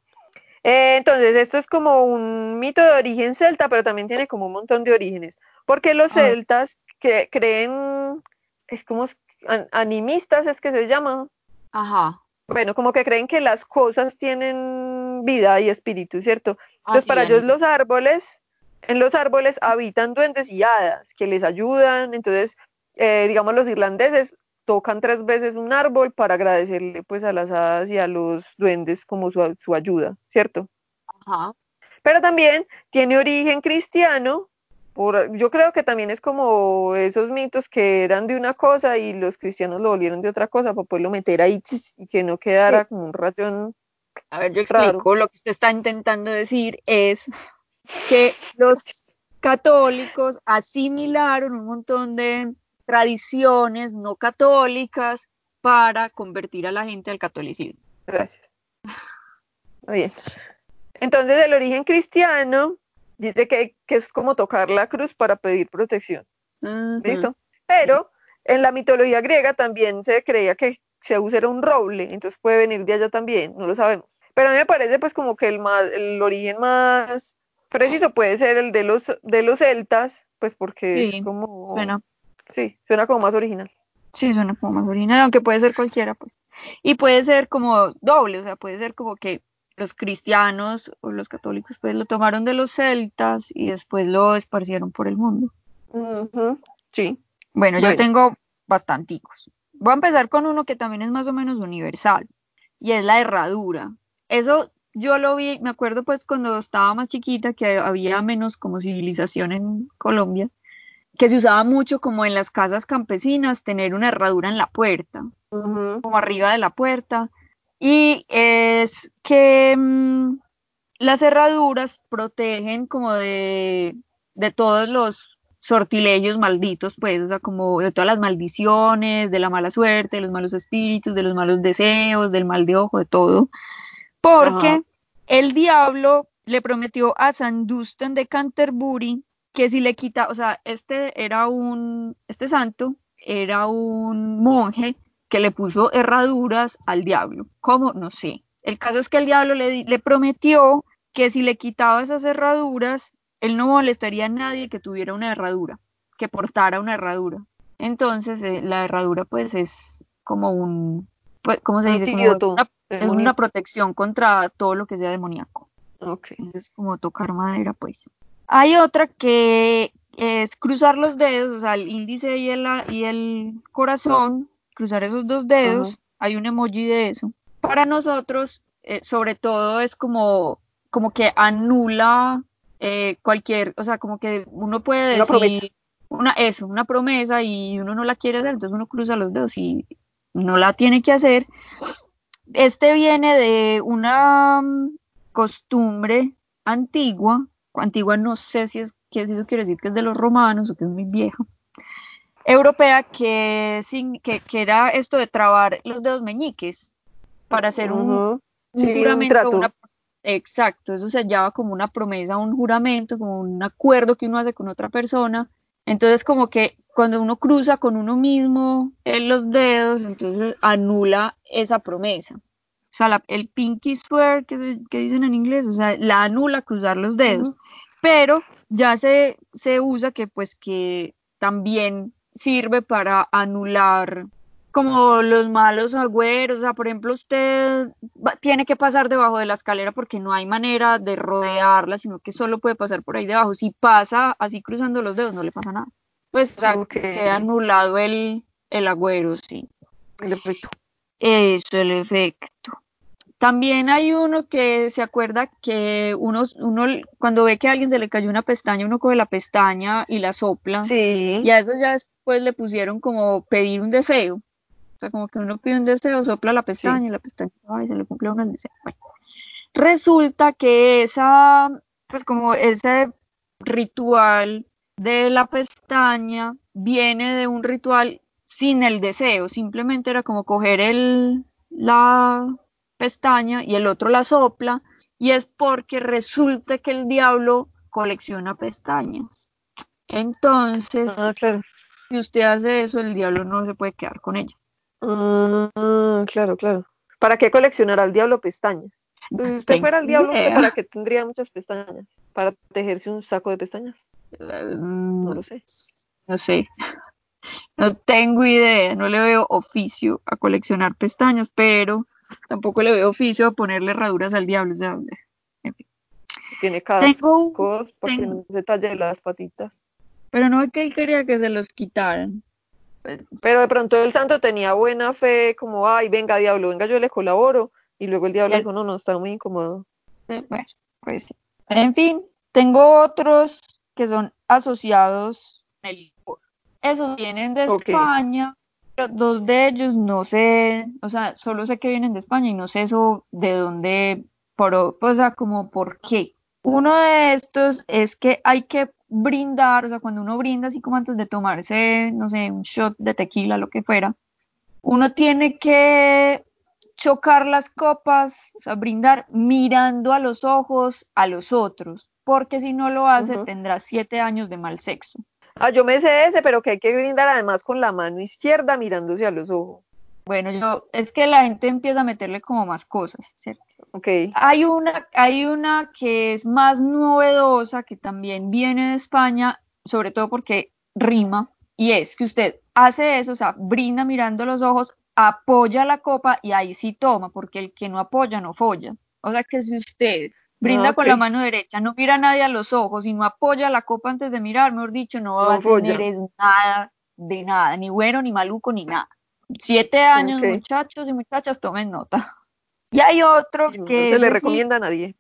Eh, entonces, esto es como un mito de origen celta, pero también tiene como un montón de orígenes. Porque los ah. celtas que creen, es como animistas, es que se llama. Ajá. Bueno, como que creen que las cosas tienen vida y espíritu, ¿cierto? Entonces, para ellos los árboles, en los árboles habitan duendes y hadas que les ayudan. Entonces, eh, digamos, los irlandeses tocan tres veces un árbol para agradecerle pues a las hadas y a los duendes como su, su ayuda, ¿cierto? Ajá. Pero también tiene origen cristiano, por, yo creo que también es como esos mitos que eran de una cosa y los cristianos lo volvieron de otra cosa para poderlo meter ahí y que no quedara como un rayón. A ver, yo explico, lo que usted está intentando decir es que los católicos asimilaron un montón de tradiciones no católicas para convertir a la gente al catolicismo. Gracias. Muy bien. Entonces, el origen cristiano dice que, es como tocar la cruz para pedir protección. ¿Listo? Pero en la mitología griega también se creía que Zeus era un roble, entonces puede venir de allá también, no lo sabemos. Pero a mí me parece pues como que el, más, el origen más preciso puede ser el de los, de los celtas, pues porque es como... Sí, suena como más original. Sí, suena como más original, aunque puede ser cualquiera, pues. Y puede ser como doble, o sea, puede ser como que los cristianos o los católicos pues lo tomaron de los celtas y después lo esparcieron por el mundo. Sí. Bueno, yo tengo bastanticos. Voy a empezar con uno que también es más o menos universal y es la herradura. Eso yo lo vi, me acuerdo pues cuando estaba más chiquita que había menos como civilización en Colombia que se usaba mucho como en las casas campesinas tener una herradura en la puerta, como arriba de la puerta, y es que mm, las herraduras protegen como de, de todos los sortilegios malditos, pues, o sea, como de todas las maldiciones, de la mala suerte, de los malos espíritus, de los malos deseos, del mal de ojo, de todo, porque el diablo le prometió a San Dunstan de Canterbury que si le quita, o sea, este era un, este santo era un monje que le puso herraduras al diablo. ¿Cómo? No sé. El caso es que el diablo le, le prometió que si le quitaba esas herraduras, él no molestaría a nadie que tuviera una herradura, que portara una herradura. Entonces, eh, la herradura pues es como un, pues, ¿cómo se dice? Como una, es una protección contra todo lo que sea demoníaco. Ok. Es como tocar madera, pues. Hay otra que es cruzar los dedos, o sea, el índice y el, y el corazón, cruzar esos dos dedos, hay un emoji de eso. Para nosotros, eh, sobre todo, es como, como que anula eh, cualquier, o sea, como que uno puede decir una, eso, una promesa y uno no la quiere hacer, entonces uno cruza los dedos y no la tiene que hacer. Este viene de una mm, costumbre antigua antigua no sé si es que eso quiere decir que es de los romanos o que es muy vieja, europea, que, sin, que, que era esto de trabar los dedos meñiques para hacer un, juramento. exacto, eso se hallaba como una promesa, un juramento, como un acuerdo que uno hace con otra persona. Entonces, como que cuando uno cruza con uno mismo en los dedos, entonces anula esa promesa. O sea, el pinky swear que, que, dicen en inglés, o sea, la anula cruzar los dedos pero ya se, se usa que pues que también sirve para anular como los malos agüeros, o sea, por ejemplo, usted tiene que pasar debajo de la escalera porque no hay manera de rodearla, sino que solo puede pasar por ahí debajo. Si pasa así cruzando los dedos, no le pasa nada. Pues, o sea, queda anulado el, el agüero, sí. El efecto. Eso, el efecto. También hay uno que se acuerda que uno, uno cuando ve que a alguien se le cayó una pestaña, uno coge la pestaña y la sopla. Sí. Y a eso ya después le pusieron como pedir un deseo. O sea, como que uno pide un deseo, sopla la pestaña y la pestaña y se le cumple uno el deseo. Bueno, resulta que esa, pues como ese ritual de la pestaña viene de un ritual sin el deseo, simplemente era como coger el, la pestaña y el otro la sopla, y es porque resulta que el diablo colecciona pestañas. Entonces, Ah, claro. si usted hace eso, el diablo no se puede quedar con ella. Mm, claro, claro. ¿Para qué coleccionará el diablo pestañas? Pues si usted fuera el diablo, ¿usted idea. para qué tendría muchas pestañas? ¿Para tejerse un saco de pestañas? Mm, No lo sé. no sé. No tengo idea, no le veo oficio a coleccionar pestañas, pero tampoco le veo oficio a ponerle herraduras al diablo. o sea, Tiene cascos tengo, para que no se talle las patitas. pero no es que él quería que se los quitaran. Pero de pronto el santo tenía buena fe, como, ay, venga, diablo, venga, yo le colaboro. Y luego el diablo dijo, no, no, está muy incómodo. Bueno, pues sí. En fin, tengo otros que son asociados licor. Esos vienen de. España, pero dos de ellos no sé, o sea, solo sé que vienen de España y no sé eso de dónde, por, o sea, como por qué. Uno de estos es que hay que brindar, o sea, cuando uno brinda, así como antes de tomarse, no sé, un shot de tequila, lo que fuera, uno tiene que chocar las copas, o sea, brindar mirando a los ojos a los otros, porque si no lo hace tendrá siete años de mal sexo. Ah, yo me sé ese, pero que hay que brindar además con la mano izquierda mirándose a los ojos. Bueno, yo, es que la gente empieza a meterle como más cosas, ¿cierto? Ok. Hay una, hay una que es más novedosa, que también viene de España, sobre todo porque rima, y es que usted hace eso, o sea, brinda mirando los ojos, apoya la copa y ahí sí toma, porque el que no apoya no folla. O sea que si usted brinda Ah, con la mano derecha, no mira a nadie a los ojos y no apoya la copa antes de mirar, mejor dicho, no va No a tener nada de nada, ni bueno, ni maluco, ni nada. Siete años, muchachos y muchachas, tomen nota. Y hay otro Sí, no que se le sí, recomienda a nadie.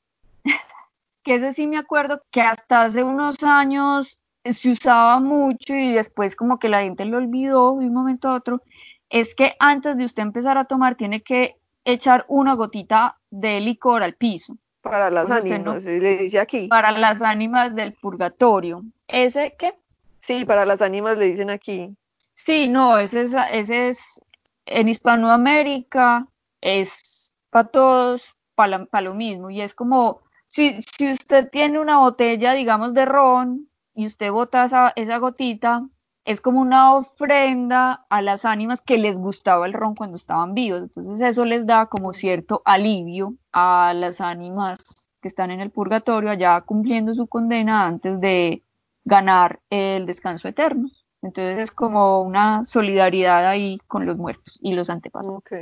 que ese sí me acuerdo que hasta hace unos años se usaba mucho y después como que la gente lo olvidó de un momento a otro, es que antes de usted empezar a tomar tiene que echar una gotita de licor al piso Para las sea, usted no- ánimas, se le dice aquí. para las ánimas del purgatorio. ¿Ese qué? Sí, para las ánimas le dicen aquí. Sí, no, ese es, ese es en Hispanoamérica, es para todos, para lo mismo. Y es como, si, si usted tiene una botella, digamos, de ron y usted bota esa, esa gotita, es como una ofrenda a las ánimas que les gustaba el ron cuando estaban vivos. Entonces eso les da como cierto alivio a las ánimas que están en el purgatorio allá cumpliendo su condena antes de ganar el descanso eterno. Entonces es como una solidaridad ahí con los muertos y los antepasados. Ok.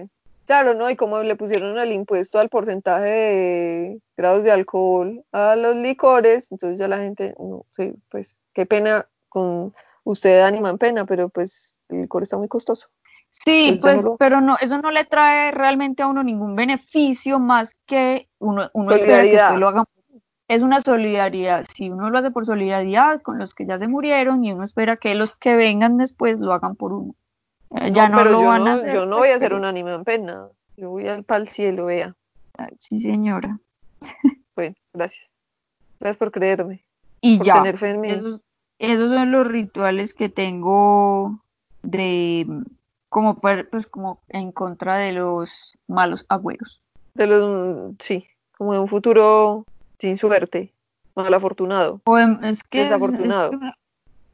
Claro, ¿no? Y como le pusieron el impuesto al porcentaje de grados de alcohol a los licores, entonces ya la gente, no sé, pues qué pena con usted ánima en pena, pero pues el licor está muy costoso. Sí, pues, lo- pero no, eso no le trae realmente a uno ningún beneficio más que uno, uno espera que usted lo haga. Es una solidaridad, si uno lo hace por solidaridad con los que ya se murieron y uno espera que los que vengan después lo hagan por uno. Eh, ya no, lo van no, a hacer. yo no pues, voy a hacer un ánima en pena. Yo voy al pal cielo, vea. Ay, Sí, señora. Bueno, gracias. Gracias por creerme. Y Por ya, tener fe en mí. Esos son los rituales que tengo de como par- pues como en contra de los malos agüeros. De los, sí, como de un futuro sin suerte, mal afortunado, O em- es que es- es desafortunado. que-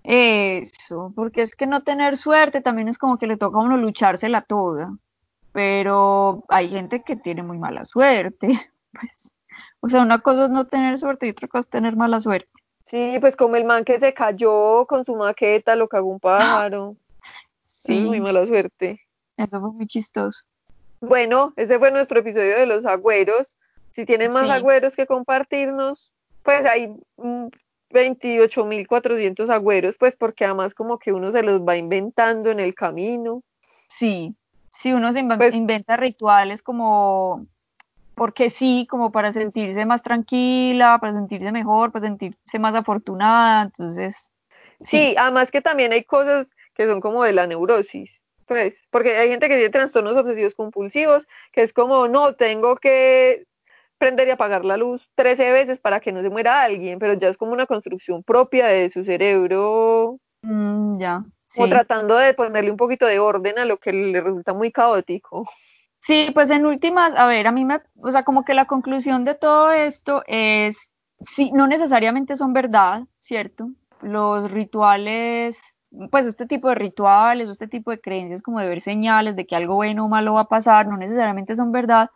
eso, porque es que no tener suerte también es como que le toca a uno luchársela toda. Pero hay gente que tiene muy mala suerte. Pues, o sea, una cosa es no tener suerte y otra cosa es tener mala suerte. Sí, pues como el man que se cayó con su maqueta, lo cagó un pájaro. Es muy Sí, mala suerte. eso fue muy chistoso. Bueno, ese fue nuestro episodio de los agüeros. Si tienen más Sí. agüeros que compartirnos, pues hay mm, 28.400 agüeros, pues porque además como que uno se los va inventando en el camino. Sí, sí, uno se Pues- inventa rituales como, porque sí, como para sentirse más tranquila, para sentirse mejor, para sentirse más afortunada. Entonces, Sí, además que también hay cosas que son como de la neurosis. pues, porque hay gente que tiene trastornos obsesivos compulsivos, que es como, no, tengo que prender y apagar la luz 13 veces para que no se muera alguien, pero ya es como una construcción propia de su cerebro. Mm, ya. O tratando de ponerle un poquito de orden a lo que le resulta muy caótico. Sí, pues en últimas, a ver, a mí me, o sea, como que la conclusión de todo esto es, sí, no necesariamente son verdad, ¿cierto? Los rituales, pues este tipo de rituales este tipo de creencias como de ver señales de que algo bueno o malo va a pasar, no necesariamente son verdad.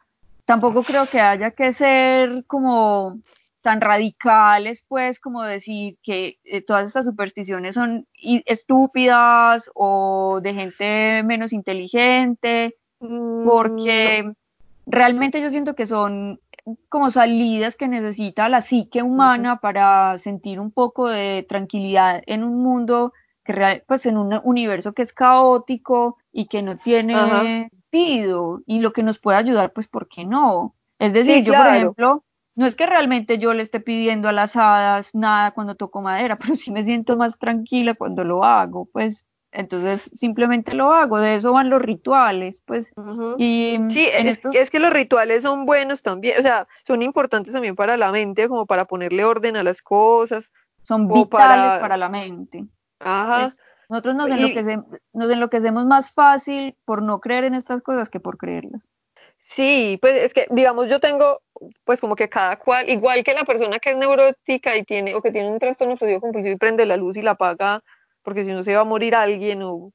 Tampoco creo que haya que ser como tan radicales, pues, como decir que eh, todas estas supersticiones son estúpidas o de gente menos inteligente porque realmente yo siento que son como salidas que necesita la psique humana para sentir un poco de tranquilidad en un mundo que pues en un universo que es caótico y que no tiene sentido y lo que nos puede ayudar pues ¿por qué no? Es decir, yo por ejemplo, no es que realmente yo le esté pidiendo a las hadas nada cuando toco madera, pero sí me siento más tranquila cuando lo hago, pues entonces simplemente lo hago, de eso van los rituales, pues. y sí, es, que los rituales son buenos también, o sea, son importantes también para la mente, como para ponerle orden a las cosas. Son vitales para... la mente. Ajá. nosotros nos, enloquecemos, nos enloquecemos más fácil por no creer en estas cosas que por creerlas. Sí, pues es que, digamos, yo tengo, pues como que cada cual, igual que la persona que es neurótica y tiene, o que tiene un trastorno obsesivo compulsivo y prende la luz y la apaga porque si no se va a morir alguien o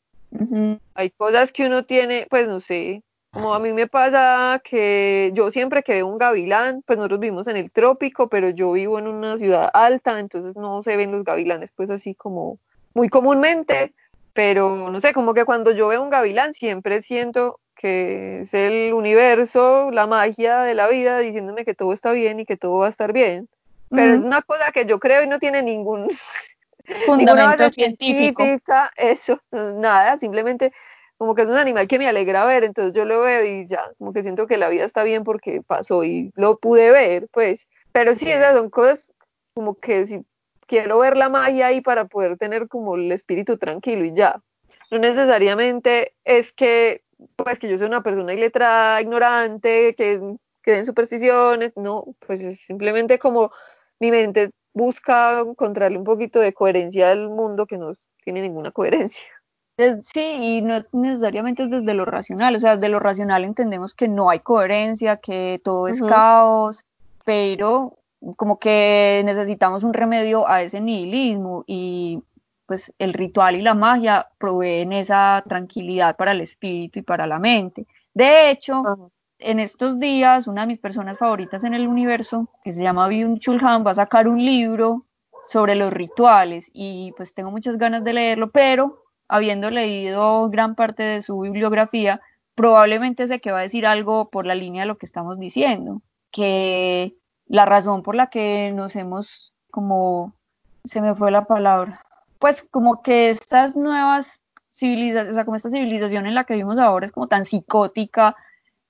hay cosas que uno tiene, pues no sé, como a mí me pasa que yo siempre que veo un gavilán, pues nosotros vivimos en el trópico, pero yo vivo en una ciudad alta, entonces no se ven los gavilanes pues así como muy comúnmente, pero no sé, como que cuando yo veo un gavilán siempre siento que es el universo, la magia de la vida diciéndome que todo está bien y que todo va a estar bien. Pero es una cosa que yo creo y no tiene ningún fundamento científico. Eso, nada, simplemente como que es un animal que me alegra ver, entonces yo lo veo y ya, como que siento que la vida está bien porque pasó y lo pude ver, pues. Pero sí, esas son cosas como que si quiero ver la magia ahí para poder tener como el espíritu tranquilo y ya. No necesariamente es que, pues que yo soy una persona iletrada, ignorante, que cree en supersticiones, no, pues es simplemente como mi mente busca encontrarle un poquito de coherencia al mundo que no tiene ninguna coherencia. Sí, y no necesariamente es desde lo racional, o sea, desde lo racional entendemos que no hay coherencia, que todo es caos, pero como que necesitamos un remedio a ese nihilismo y pues el ritual y la magia proveen esa tranquilidad para el espíritu y para la mente. De hecho, en estos días, una de mis personas favoritas en el universo, que se llama Byung Chul Han, va a sacar un libro sobre los rituales y pues tengo muchas ganas de leerlo, pero habiendo leído gran parte de su bibliografía, probablemente sé que va a decir algo por la línea de lo que estamos diciendo, que la razón por la que nos hemos como se me fue la palabra, pues como que estas nuevas civilizaciones, o sea, como esta civilización en la que vivimos ahora es como tan psicótica,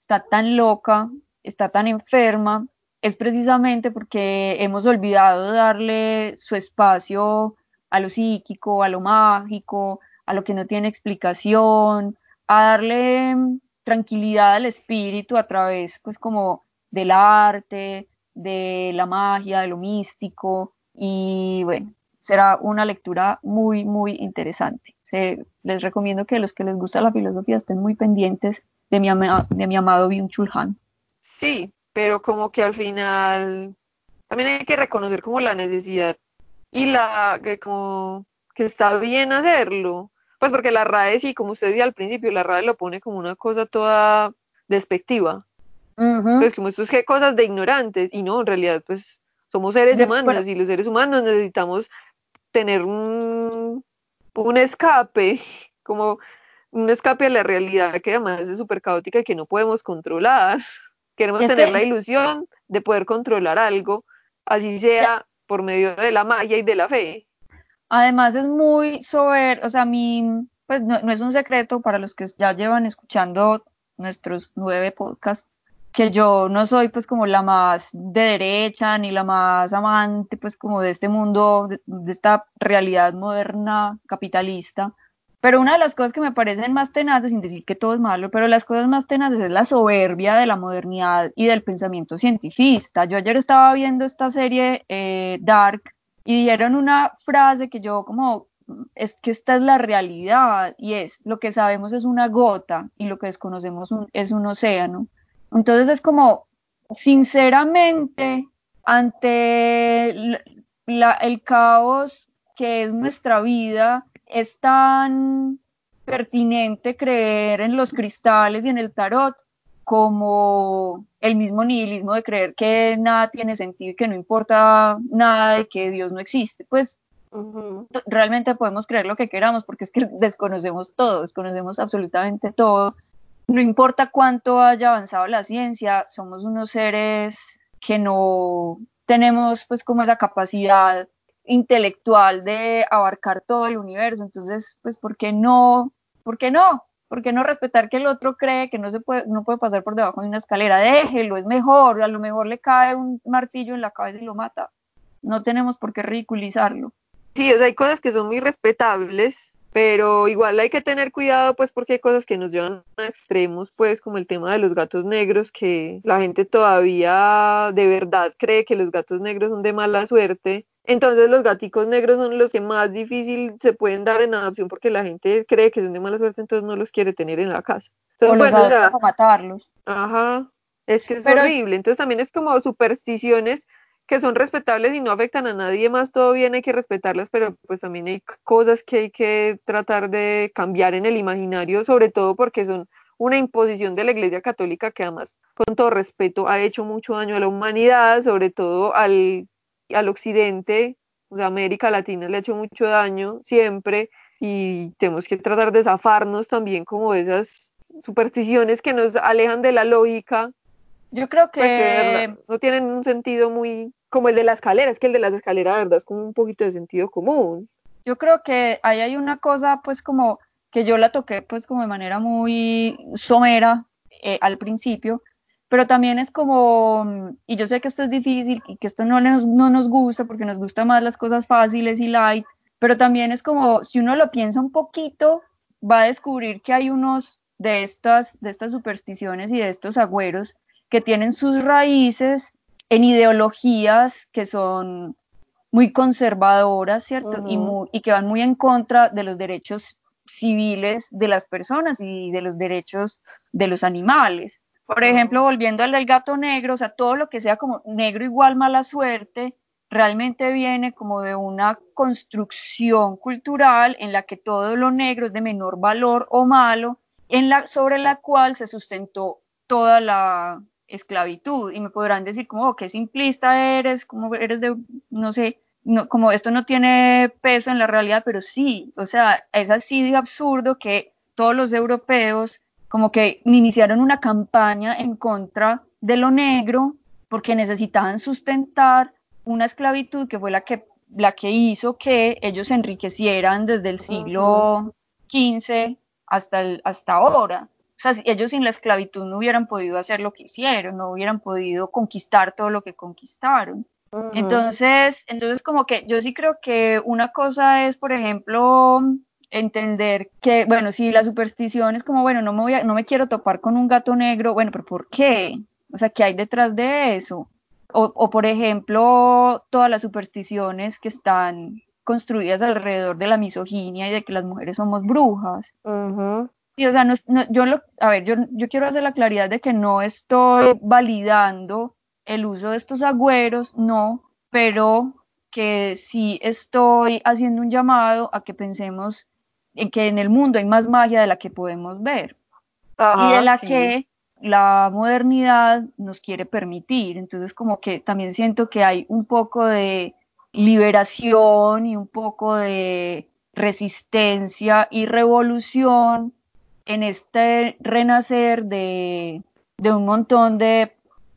está tan loca, está tan enferma, es precisamente porque hemos olvidado darle su espacio a lo psíquico, a lo mágico, a lo que no tiene explicación, a darle tranquilidad al espíritu a través, pues, como del arte, de la magia, de lo místico, y bueno, será una lectura muy, muy interesante. les recomiendo que los que les gusta la filosofía estén muy pendientes de mi, de mi amado Byung Chul Han. Sí, pero como que al final también hay que reconocer como la necesidad y la que como que está bien hacerlo. Pues porque la RAE sí, como usted decía al principio, la RAE lo pone como una cosa toda despectiva. Pues como esto es que cosas de ignorantes y no, en realidad pues somos seres humanos y los seres humanos necesitamos tener un, un escape, como un escape a la realidad que además es súper caótica y que no podemos controlar. Queremos tener la ilusión de poder controlar algo, así sea por medio de la magia y de la fe. Además es muy sober, o sea, a mí, pues no, no, es un secreto para los que ya llevan escuchando nuestros nueve podcasts, que yo no soy pues como la más de derecha ni la más amante pues como de este mundo, de esta realidad moderna capitalista Pero una de las cosas que me parecen más tenaces, sin decir que todo es malo, pero las cosas más tenaces es la soberbia de la modernidad y del pensamiento cientifista. Yo ayer estaba viendo esta serie eh, Dark y dieron una frase que yo como, es que esta es la realidad y es, lo que sabemos es una gota y lo que desconocemos es un océano. Entonces es como, sinceramente, ante el caos que es nuestra vida, es tan pertinente creer en los cristales y en el tarot como el mismo nihilismo de creer que nada tiene sentido y que no importa nada y que Dios no existe. Pues realmente podemos creer lo que queramos porque es que desconocemos todo, desconocemos absolutamente todo. No importa cuánto haya avanzado la ciencia, somos unos seres que no tenemos pues como esa capacidad intelectual de abarcar todo el universo. Entonces, pues, ¿por qué no? ¿Por qué no? ¿Por qué no respetar que el otro cree que no se puede, no puede pasar por debajo de una escalera? Déjelo, es mejor, a lo mejor le cae un martillo en la cabeza y lo mata. No tenemos por qué ridiculizarlo. Sí, o sea, hay cosas que son muy respetables, pero igual hay que tener cuidado, pues, porque hay cosas que nos llevan a extremos, pues, como el tema de los gatos negros, que la gente todavía de verdad cree que los gatos negros son de mala suerte entonces los gaticos negros son los que más difícil se pueden dar en adopción porque la gente cree que son de mala suerte, entonces no los quiere tener en la casa. Entonces, o bueno, matarlos. Ajá, es que es horrible. Entonces también es como supersticiones que son respetables y no afectan a nadie más, todo bien, hay que respetarlas, pero pues también hay cosas que hay que tratar de cambiar en el imaginario, sobre todo porque son una imposición de la Iglesia Católica que además, con todo respeto, ha hecho mucho daño a la humanidad, sobre todo al al occidente, o sea, América Latina le ha hecho mucho daño siempre y tenemos que tratar de zafarnos también como esas supersticiones que nos alejan de la lógica. Yo creo pues, que, no tienen un sentido muy como el de la escalera, es que el de las escaleras, de verdad, es como un poquito de sentido común. Yo creo que ahí hay una cosa, pues como que yo la toqué, pues como de manera muy somera eh, al principio, pero también es como, y yo sé que esto es difícil y que esto no nos, no nos gusta porque nos gustan más las cosas fáciles y light, pero también es como, si uno lo piensa un poquito, va a descubrir que hay unos de estas, de estas supersticiones y de estos agüeros que tienen sus raíces en ideologías que son muy conservadoras, ¿cierto? y, y que van muy en contra de los derechos civiles de las personas y de los derechos de los animales. Por ejemplo, volviendo al gato negro, o sea, todo lo que sea como negro igual mala suerte, realmente viene como de una construcción cultural en la que todo lo negro es de menor valor o malo, sobre la cual se sustentó toda la esclavitud. Y me podrán decir como, oh, qué simplista eres, como eres de, no sé, como esto no tiene peso en la realidad, pero sí, o sea, es así de absurdo que todos los europeos como que iniciaron una campaña en contra de lo negro porque necesitaban sustentar una esclavitud que fue la que, la que hizo que ellos se enriquecieran desde el siglo XV hasta, hasta ahora. O sea, si ellos sin la esclavitud no hubieran podido hacer lo que hicieron, no hubieran podido conquistar todo lo que conquistaron. Entonces, entonces como que yo sí creo que una cosa es, por ejemplo, entender que, bueno, si la superstición es como, bueno, no me, voy a, no me quiero topar con un gato negro, bueno, pero ¿por qué? O sea, ¿qué hay detrás de eso? O, o por ejemplo, todas las supersticiones que están construidas alrededor de la misoginia y de que las mujeres somos brujas. Y, o sea, no, yo lo, a ver, yo, yo quiero hacer la claridad de que no estoy validando el uso de estos agüeros, no, pero que sí estoy haciendo un llamado a que pensemos en que en el mundo hay más magia de la que podemos ver y de la que la modernidad nos quiere permitir. Entonces como que también siento que hay un poco de liberación y un poco de resistencia y revolución en este renacer de, un montón de,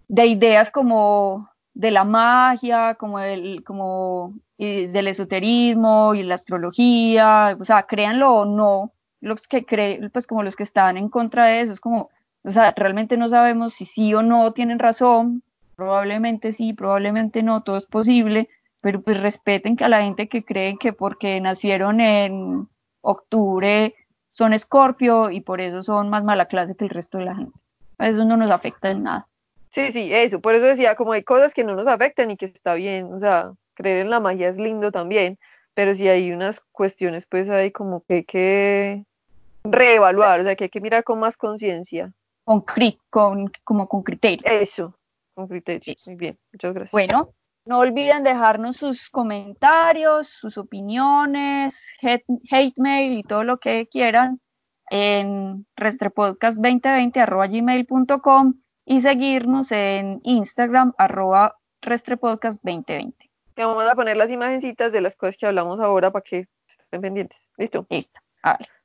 de ideas como de la magia, como, el, como del esoterismo y la astrología, o sea, créanlo o no, los que creen, pues como los que están en contra de eso, es como, o sea, realmente no sabemos si sí o no tienen razón, probablemente sí, probablemente no, todo es posible, pero pues respeten que a la gente que cree que porque nacieron en, octubre son escorpio y por eso son más mala clase que el resto de la gente. Eso no nos afecta en nada. Sí, sí, eso, por eso decía, como hay cosas que no nos afectan y que está bien, o sea, creer en la magia es lindo también, pero si hay unas cuestiones, pues hay como que hay que reevaluar, o sea, que hay que mirar con más conciencia. Con, con, como con criterio. Eso, con criterio. Muy bien, muchas gracias. Bueno, no olviden dejarnos sus comentarios, sus opiniones, hate, mail y todo lo que quieran en restrepodcast2020 y seguirnos en Instagram arroba restrepodcast2020. Te vamos a poner las imagencitas de las cosas que hablamos ahora para que estén pendientes. ¿Listo? Listo.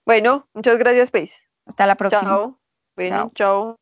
Bueno, muchas gracias, Pace. Hasta la próxima. Chao. Bueno, chao.